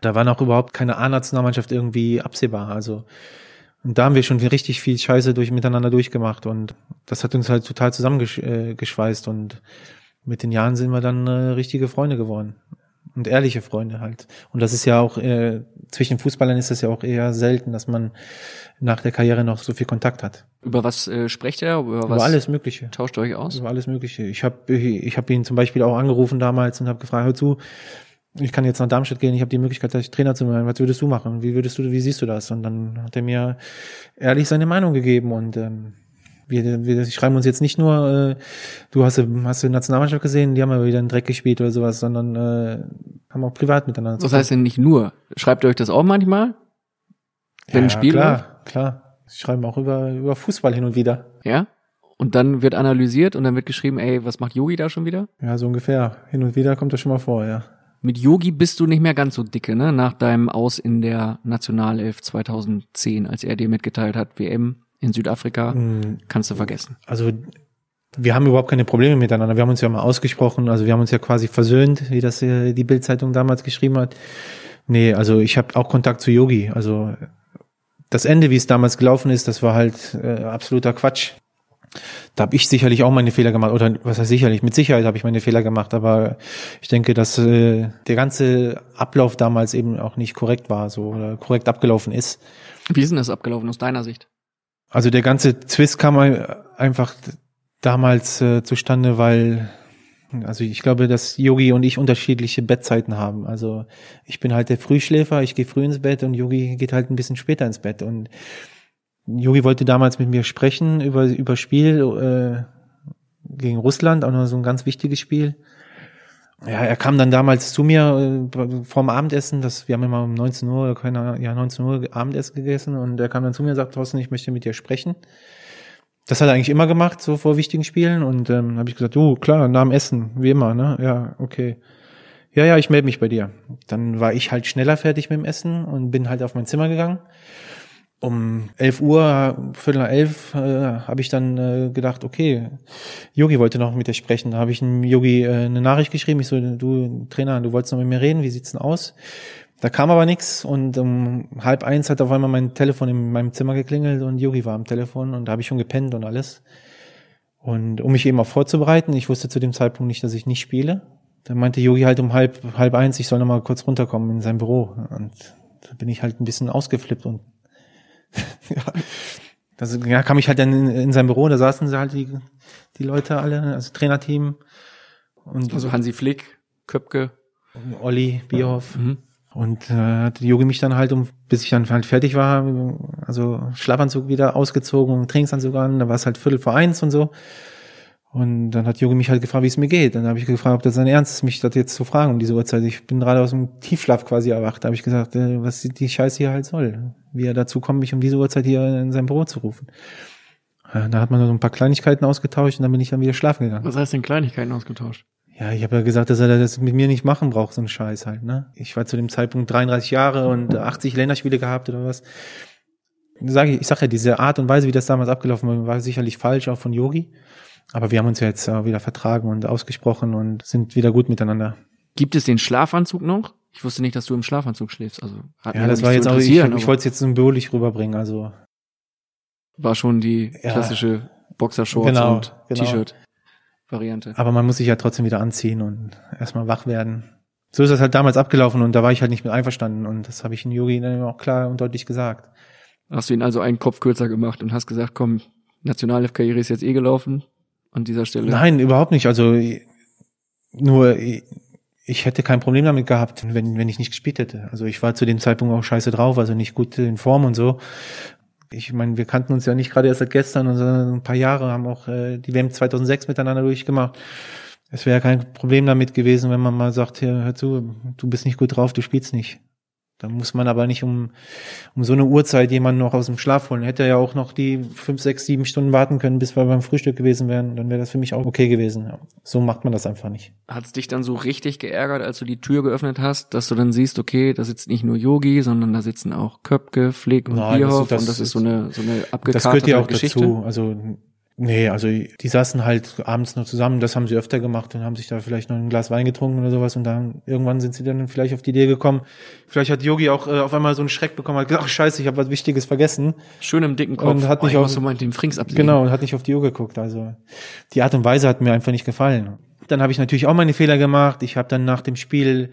Da war noch überhaupt keine A-Nationalmannschaft irgendwie absehbar. Also und da haben wir schon richtig viel Scheiße durch miteinander durchgemacht und das hat uns halt total zusammengeschweißt und mit den Jahren sind wir dann äh, richtige Freunde geworden und ehrliche Freunde halt. Und das ist ja auch äh, zwischen Fußballern ist das ja auch eher selten, dass man nach der Karriere noch so viel Kontakt hat. Über was äh, sprecht ihr? Über, Über was alles Mögliche. tauscht ihr euch aus? Über alles Mögliche. Ich habe ich hab ihn zum Beispiel auch angerufen damals und habe gefragt, hör zu, ich kann jetzt nach Darmstadt gehen, ich habe die Möglichkeit, gleich Trainer zu werden. Was würdest du machen? Wie würdest du, wie siehst du das? Und dann hat er mir ehrlich seine Meinung gegeben und ähm, wir, wir schreiben uns jetzt nicht nur, äh, du hast, hast du die Nationalmannschaft gesehen, die haben aber wieder einen Dreck gespielt oder sowas, sondern äh, haben auch privat miteinander zu Was heißt denn nicht nur? Schreibt ihr euch das auch manchmal? Wenn ein Spiel klar, läuft? klar. Sie schreiben auch über, über Fußball hin und wieder. Ja? Und dann wird analysiert und dann wird geschrieben, ey, was macht Yogi da schon wieder? Ja, so ungefähr. Hin und wieder kommt das schon mal vor, ja. Mit Yogi bist du nicht mehr ganz so dicke, ne? Nach deinem Aus in der Nationalelf 2010, als er dir mitgeteilt hat, WM in Südafrika, Mhm. kannst du vergessen. also wir haben überhaupt keine Probleme miteinander. Wir haben uns ja mal ausgesprochen, also wir haben uns ja quasi versöhnt, wie das äh, die Bildzeitung damals geschrieben hat. Nee, also ich habe auch Kontakt zu Yogi. Also das Ende, wie es damals gelaufen ist, das war halt äh, absoluter Quatsch. Da habe ich sicherlich auch meine Fehler gemacht. Oder was heißt sicherlich? Mit Sicherheit habe ich meine Fehler gemacht, aber ich denke, dass äh, der ganze Ablauf damals eben auch nicht korrekt war, so oder korrekt abgelaufen ist. Wie ist denn das abgelaufen aus deiner Sicht? Also der ganze Twist kam ein- einfach damals äh, zustande, weil also ich glaube, dass Yogi und ich unterschiedliche Bettzeiten haben. Also ich bin halt der Frühschläfer, ich gehe früh ins Bett und Yogi geht halt ein bisschen später ins Bett. Und Yogi wollte damals mit mir sprechen über über Spiel äh, gegen Russland, auch noch so ein ganz wichtiges Spiel. Ja, er kam dann damals zu mir äh, vorm Abendessen, das, wir haben immer um 19 Uhr, keine ja, 19 Uhr Abendessen gegessen und er kam dann zu mir und sagte, Thorsten, ich möchte mit dir sprechen. Das hat er eigentlich immer gemacht, so vor wichtigen Spielen und ähm, habe ich gesagt, du, klar, nach dem Essen, wie immer, ne? Ja, okay. Ja, ja, ich melde mich bei dir. Dann war ich halt schneller fertig mit dem Essen und bin halt auf mein Zimmer gegangen. Um 11 Uhr, Viertel nach elf, äh, habe ich dann äh, gedacht, okay, Yogi wollte noch mit dir sprechen. Da habe ich einem Yogi äh, eine Nachricht geschrieben. Ich so, du Trainer, du wolltest noch mit mir reden, wie sieht's denn aus? Da kam aber nichts und um halb eins hat auf einmal mein Telefon in meinem Zimmer geklingelt und Yogi war am Telefon und da habe ich schon gepennt und alles. Und um mich eben auch vorzubereiten, ich wusste zu dem Zeitpunkt nicht, dass ich nicht spiele. Da meinte Yogi halt um halb, halb eins, ich soll noch mal kurz runterkommen in sein Büro. Und da bin ich halt ein bisschen ausgeflippt und ja, das, ja, kam ich halt dann in, in sein Büro, da saßen sie halt die, die Leute alle, also Trainerteam. Und Also Hansi Flick, Köpke. Olli, Bierhoff. Mhm. Und äh, hat Yogi mich dann halt, um, bis ich dann halt fertig war, also Schlafanzug wieder ausgezogen Trainingsanzug an, da war es halt Viertel vor eins und so. Und dann hat Yogi mich halt gefragt, wie es mir geht. Dann habe ich gefragt, ob das sein Ernst ist, mich das jetzt zu fragen um diese Uhrzeit. Ich bin gerade aus dem Tiefschlaf quasi erwacht. Da habe ich gesagt, äh, was die Scheiße hier halt soll. Wie er dazu kommt, mich um diese Uhrzeit hier in sein Büro zu rufen. Da hat man so ein paar Kleinigkeiten ausgetauscht und dann bin ich dann wieder schlafen gegangen. Was heißt denn Kleinigkeiten ausgetauscht? Ja, ich habe ja gesagt, dass er das mit mir nicht machen braucht, so ein Scheiß halt, ne? Ich war zu dem Zeitpunkt 33 Jahre und 80 Länderspiele gehabt oder was. Sag ich, ich sag ja, diese Art und Weise, wie das damals abgelaufen war, war sicherlich falsch, auch von Yogi. Aber wir haben uns ja jetzt äh, wieder vertragen und ausgesprochen und sind wieder gut miteinander. Gibt es den Schlafanzug noch? Ich wusste nicht, dass du im Schlafanzug schläfst. Also Ja, das war jetzt auch, ich, ich wollte es jetzt symbolisch rüberbringen, also. war schon die Ja. klassische Boxershorts Genau, und genau. T-Shirt-Variante. Aber man muss sich ja trotzdem wieder anziehen und erstmal wach werden. So ist das halt damals abgelaufen und da war ich halt nicht mit einverstanden und das habe ich in Yogi dann auch klar und deutlich gesagt. Hast du ihn also einen Kopf kürzer gemacht und hast gesagt, komm, Nationalelf-Karriere ist jetzt eh gelaufen an dieser Stelle. Nein, überhaupt nicht. Also nur ich hätte kein Problem damit gehabt, wenn, wenn ich nicht gespielt hätte. Also ich war zu dem Zeitpunkt auch scheiße drauf, also nicht gut in Form und so. Ich meine, wir kannten uns ja nicht gerade erst seit gestern, sondern ein paar Jahre, haben auch äh, die WM 2006 miteinander durchgemacht. Es wäre kein Problem damit gewesen, wenn man mal sagt, hier, hör zu, du bist nicht gut drauf, du spielst nicht. Da muss man aber nicht um, um so eine Uhrzeit jemanden noch aus dem Schlaf holen. Hätte er ja auch noch die fünf, sechs, sieben Stunden warten können, bis wir beim Frühstück gewesen wären. Dann wäre das für mich auch okay gewesen. Ja. So macht man das einfach nicht. Hat's dich dann so richtig geärgert, als du die Tür geöffnet hast, dass du dann siehst, okay, da sitzt nicht nur Yogi, sondern da sitzen auch Köpke, Flick und Nein, das- Bierhoff das und das ist so eine, so eine Das abgekartete gehört ja auch Geschichte. dazu. Also nee, also die saßen halt abends noch zusammen. Das haben sie öfter gemacht und haben sich da vielleicht noch ein Glas Wein getrunken oder sowas. Und dann irgendwann sind sie dann vielleicht auf die Idee gekommen. Vielleicht hat Yogi auch äh, auf einmal so einen Schreck bekommen, hat gesagt, ach scheiße, ich habe was Wichtiges vergessen. Schön im dicken Kopf. Und hat oh, nicht ich auf- so mal den Frings ablegen. Genau, und hat nicht auf die Uhr geguckt. Also die Art und Weise hat mir einfach nicht gefallen. Dann habe ich natürlich auch meine Fehler gemacht. Ich habe dann nach dem Spiel,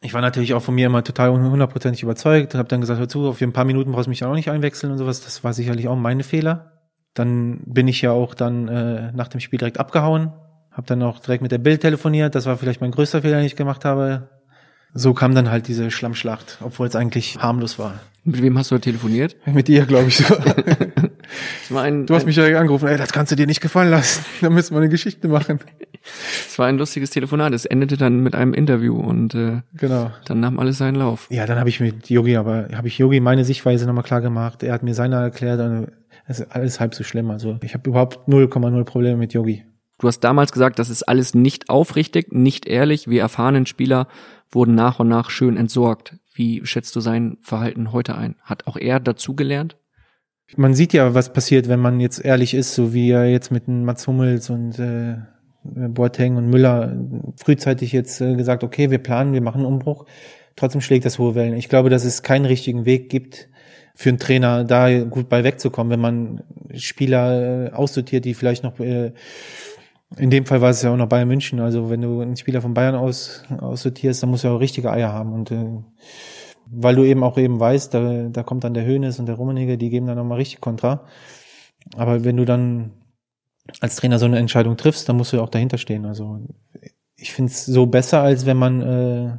ich war natürlich auch von mir immer total hundertprozentig überzeugt, habe dann gesagt, hör zu, auf ein paar Minuten brauchst du mich auch nicht einwechseln und sowas. Das war sicherlich auch meine Fehler. Dann bin ich ja auch dann äh, nach dem Spiel direkt abgehauen, habe dann auch direkt mit der Bild telefoniert. Das war vielleicht mein größter Fehler, den ich gemacht habe. So kam dann halt diese Schlammschlacht, obwohl es eigentlich harmlos war. Mit wem hast du da telefoniert? Mit dir, glaube ich. So. Ein, Du hast mich ja angerufen, ey, das kannst du dir nicht gefallen lassen. Da müssen wir eine Geschichte machen. es war ein lustiges Telefonat. Es endete dann mit einem Interview und äh, Genau. dann nahm alles seinen Lauf. Ja, dann habe ich mit Yogi, aber habe ich Yogi meine Sichtweise nochmal klar gemacht. Er hat mir seine erklärt. Es ist alles halb so schlimm. Also ich habe überhaupt 0,0 Probleme mit Yogi. Du hast damals gesagt, das ist alles nicht aufrichtig, nicht ehrlich. Wir erfahrenen Spieler wurden nach und nach schön entsorgt. Wie schätzt du sein Verhalten heute ein? Hat auch er dazugelernt? Man sieht ja, was passiert, wenn man jetzt ehrlich ist, so wie er jetzt mit Mats Hummels und äh, Boateng und Müller frühzeitig jetzt äh, gesagt, okay, wir planen, wir machen einen Umbruch. Trotzdem schlägt das hohe Wellen. Ich glaube, dass es keinen richtigen Weg gibt für einen Trainer, da gut bei wegzukommen, wenn man Spieler äh, aussortiert, die vielleicht noch äh, in dem Fall war es ja auch noch Bayern München. Also wenn du einen Spieler von Bayern aus aussortierst, dann musst du auch richtige Eier haben. Und äh, weil du eben auch eben weißt, da, da kommt dann der Hönes und der Rummenigge, die geben dann nochmal richtig Kontra. Aber wenn du dann als Trainer so eine Entscheidung triffst, dann musst du auch dahinter stehen. Also ich finde es so besser, als wenn man äh,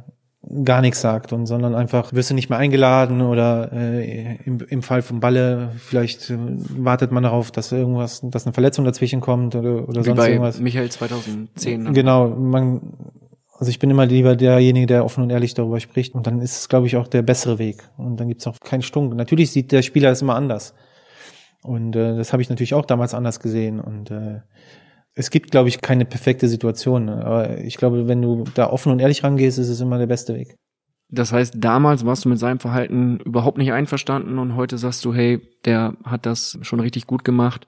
gar nichts sagt und sondern einfach wirst du nicht mehr eingeladen oder äh, im, im Fall von Balle vielleicht äh, wartet man darauf, dass irgendwas, dass eine Verletzung dazwischen kommt oder, oder Wie sonst bei irgendwas. Michael 2010. ne? Genau, man, also ich bin immer lieber derjenige, der offen und ehrlich darüber spricht. Und dann ist es, glaube ich, auch der bessere Weg. Und dann gibt es auch keinen Stunk. Natürlich sieht der Spieler es immer anders. Und äh, das habe ich natürlich auch damals anders gesehen. Und äh, es gibt, glaube ich, keine perfekte Situation. Aber ich glaube, wenn du da offen und ehrlich rangehst, ist es immer der beste Weg. Das heißt, damals warst du mit seinem Verhalten überhaupt nicht einverstanden und heute sagst du, hey, der hat das schon richtig gut gemacht.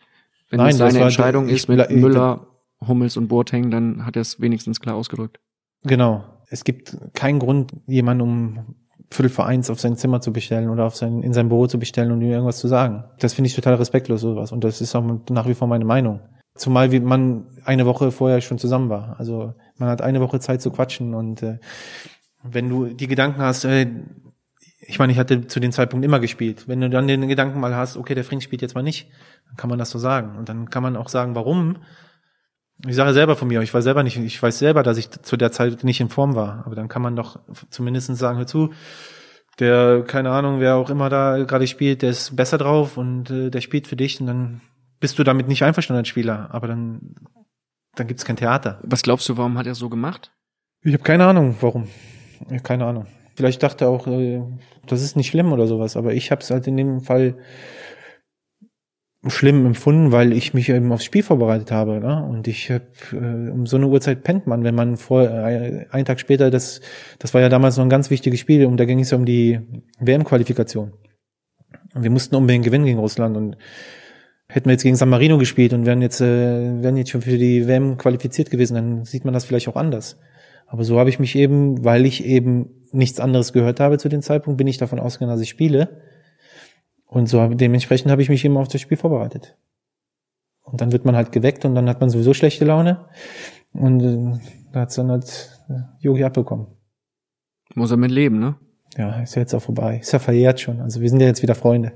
Wenn Nein, es seine das Entscheidung ist mit Müller, Hummels und Boateng, dann hat er es wenigstens klar ausgedrückt. Genau. Es gibt keinen Grund, jemanden um Viertel vor eins auf sein Zimmer zu bestellen oder auf sein, in sein Büro zu bestellen und ihm irgendwas zu sagen. Das finde ich total respektlos, sowas. Und das ist auch nach wie vor meine Meinung. Zumal wie man eine Woche vorher schon zusammen war. Also man hat eine Woche Zeit zu quatschen und äh, wenn du die Gedanken hast, äh, ich meine, ich hatte zu dem Zeitpunkt immer gespielt. Wenn du dann den Gedanken mal hast, okay, der Frink spielt jetzt mal nicht, dann kann man das so sagen. Und dann kann man auch sagen, warum. Ich sage selber von mir, ich war selber nicht, ich weiß selber, dass ich zu der Zeit nicht in Form war. Aber dann kann man doch zumindest sagen, hör zu, der, keine Ahnung, wer auch immer da gerade spielt, der ist besser drauf und äh, der spielt für dich und dann bist du damit nicht einverstanden als Spieler. Aber dann, dann gibt's kein Theater. Was glaubst du, warum hat er so gemacht? Ich habe keine Ahnung, warum. Keine Ahnung. Vielleicht dachte er auch, äh, das ist nicht schlimm oder sowas, aber ich habe es halt in dem Fall schlimm empfunden, weil ich mich eben aufs Spiel vorbereitet habe. Ne? Und ich hab, äh, um so eine Uhrzeit pennt man, wenn man vor äh, einen Tag später, das, das war ja damals noch ein ganz wichtiges Spiel und da ging es ja um die WM-Qualifikation. Und wir mussten unbedingt gewinnen gegen Russland und hätten wir jetzt gegen San Marino gespielt und wären jetzt, äh, wären jetzt schon für die WM qualifiziert gewesen, dann sieht man das vielleicht auch anders. Aber so habe ich mich eben, weil ich eben nichts anderes gehört habe zu dem Zeitpunkt, bin ich davon ausgegangen, dass ich spiele. Und so habe- dementsprechend habe ich mich eben auf das Spiel vorbereitet. Und dann wird man halt geweckt und dann hat man sowieso schlechte Laune. Und äh, da hat's dann halt äh, Yogi abbekommen. Muss er mit leben, ne? Ja, ist ja jetzt auch vorbei. Ist ja verjährt schon. Also wir sind ja jetzt wieder Freunde.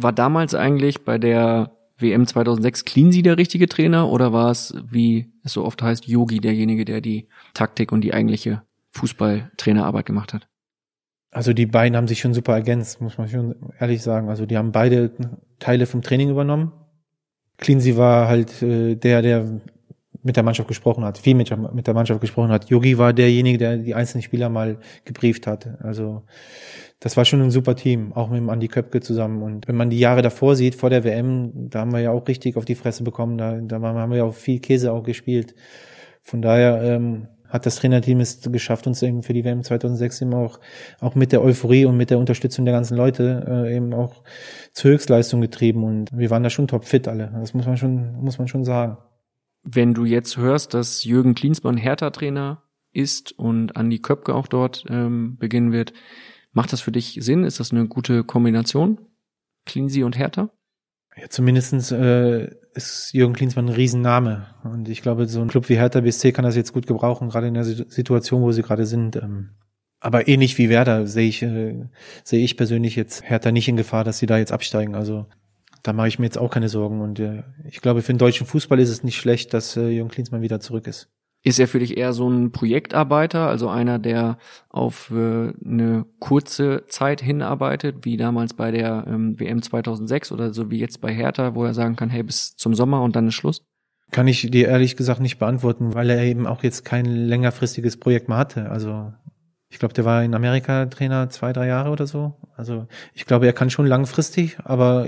War damals eigentlich bei der WM 2006 Cleansey der richtige Trainer oder war es, wie es so oft heißt, Yogi derjenige, der die Taktik und die eigentliche Fußballtrainerarbeit gemacht hat? Also die beiden haben sich schon super ergänzt, muss man schon ehrlich sagen. Also die haben beide Teile vom Training übernommen. Cleansey war halt äh, der, der mit der Mannschaft gesprochen hat, viel mit, der- mit der Mannschaft gesprochen hat. Yogi war derjenige, der die einzelnen Spieler mal gebrieft hat. Also das war schon ein super Team, auch mit dem Andi Köpke zusammen. Und wenn man die Jahre davor sieht, vor der WM, da haben wir ja auch richtig auf die Fresse bekommen. Da, da haben wir ja auch viel Käse auch gespielt. Von daher ähm, hat das Trainerteam es geschafft, uns eben für die WM 2006 eben auch, auch mit der Euphorie und mit der Unterstützung der ganzen Leute äh, eben auch zur Höchstleistung getrieben. Und wir waren da schon topfit alle. Das muss man schon, muss man schon sagen. Wenn du jetzt hörst, dass Jürgen Klinsmann Hertha-Trainer ist und Andi Köpke auch dort ähm, beginnen wird, macht das für dich Sinn? Ist das eine gute Kombination? Cleansey und Hertha? Ja, zumindestens äh, ist Jürgen Klinsmann ein Riesenname. Und ich glaube, so ein Club wie Hertha BSC kann das jetzt gut gebrauchen, gerade in der Situ- Situation, wo sie gerade sind. Ähm, aber ähnlich wie Werder sehe ich, äh, sehe ich persönlich jetzt Hertha nicht in Gefahr, dass sie da jetzt absteigen. Also da mache ich mir jetzt auch keine Sorgen. Und äh, ich glaube, für den deutschen Fußball ist es nicht schlecht, dass äh, Jürgen Klinsmann wieder zurück ist. Ist er für dich eher so ein Projektarbeiter, also einer, der auf äh, eine kurze Zeit hinarbeitet, wie damals bei der ähm, WM 2006 oder so wie jetzt bei Hertha, wo er sagen kann, hey, bis zum Sommer und dann ist Schluss? Kann ich dir ehrlich gesagt nicht beantworten, weil er eben auch jetzt kein längerfristiges Projekt mehr hatte. Also ich glaube, der war in Amerika Trainer zwei, drei Jahre oder so. Also ich glaube, er kann schon langfristig, aber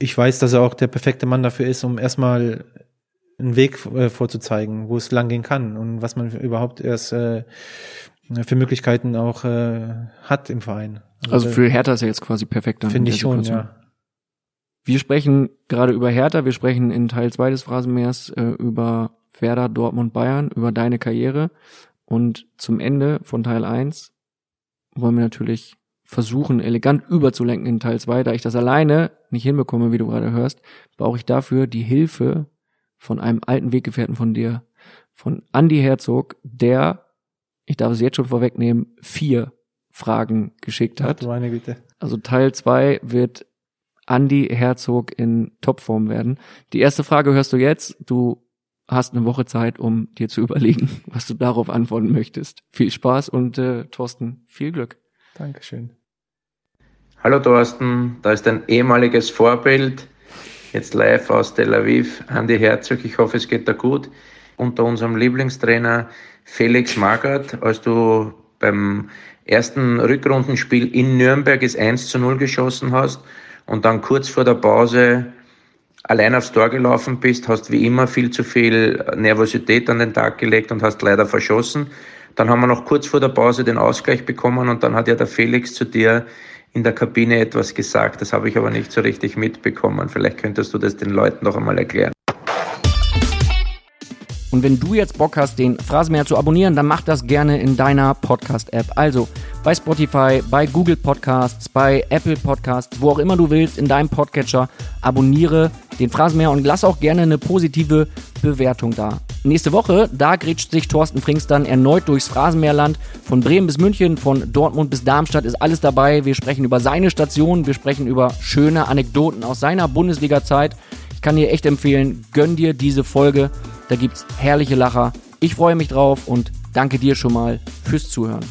ich weiß, dass er auch der perfekte Mann dafür ist, um erstmal einen Weg äh, vorzuzeigen, wo es lang gehen kann und was man überhaupt erst äh, für Möglichkeiten auch äh, hat im Verein. Also für Hertha ist er jetzt quasi perfekt. finde ich schon, ja. Wir sprechen gerade über Hertha, wir sprechen in Teil 2 des Phrasenmeers äh, über Werder, Dortmund, Bayern, über deine Karriere. Und zum Ende von Teil 1 wollen wir natürlich versuchen, elegant überzulenken in Teil 2. Da ich das alleine nicht hinbekomme, wie du gerade hörst, brauche ich dafür die Hilfe von einem alten Weggefährten von dir, von Andy Herzog, der, ich darf es jetzt schon vorwegnehmen, vier Fragen geschickt Ach, hat. du meine Güte. Also Teil 2 wird Andy Herzog in Topform werden. Die erste Frage hörst du jetzt. Du hast eine Woche Zeit, um dir zu überlegen, was du darauf antworten möchtest. Viel Spaß und äh, Thorsten, viel Glück. Dankeschön. Hallo Thorsten, da ist ein ehemaliges Vorbild, jetzt live aus Tel Aviv, Andi Herzog. Ich hoffe, es geht dir gut. Unter unserem Lieblingstrainer Felix Magath, als du beim ersten Rückrundenspiel in Nürnberg es 1 zu 0 geschossen hast und dann kurz vor der Pause allein aufs Tor gelaufen bist, hast wie immer viel zu viel Nervosität an den Tag gelegt und hast leider verschossen. Dann haben wir noch kurz vor der Pause den Ausgleich bekommen und dann hat ja der Felix zu dir in der Kabine etwas gesagt. Das habe ich aber nicht so richtig mitbekommen. Vielleicht könntest du das den Leuten noch einmal erklären. Und wenn du jetzt Bock hast, den Phrasenmäher zu abonnieren, dann mach das gerne in deiner Podcast-App. Also bei Spotify, bei Google Podcasts, bei Apple Podcasts, wo auch immer du willst, in deinem Podcatcher. Abonniere den Phrasenmäher und lass auch gerne eine positive Bewertung da. Nächste Woche, da grätscht sich Thorsten Frings dann erneut durchs Phrasenmeerland. Von Bremen bis München, von Dortmund bis Darmstadt ist alles dabei. Wir sprechen über seine Station, wir sprechen über schöne Anekdoten aus seiner Bundesliga-Zeit. Ich kann dir echt empfehlen, gönn dir diese Folge. Da gibt's herrliche Lacher. Ich freue mich drauf und danke dir schon mal fürs Zuhören.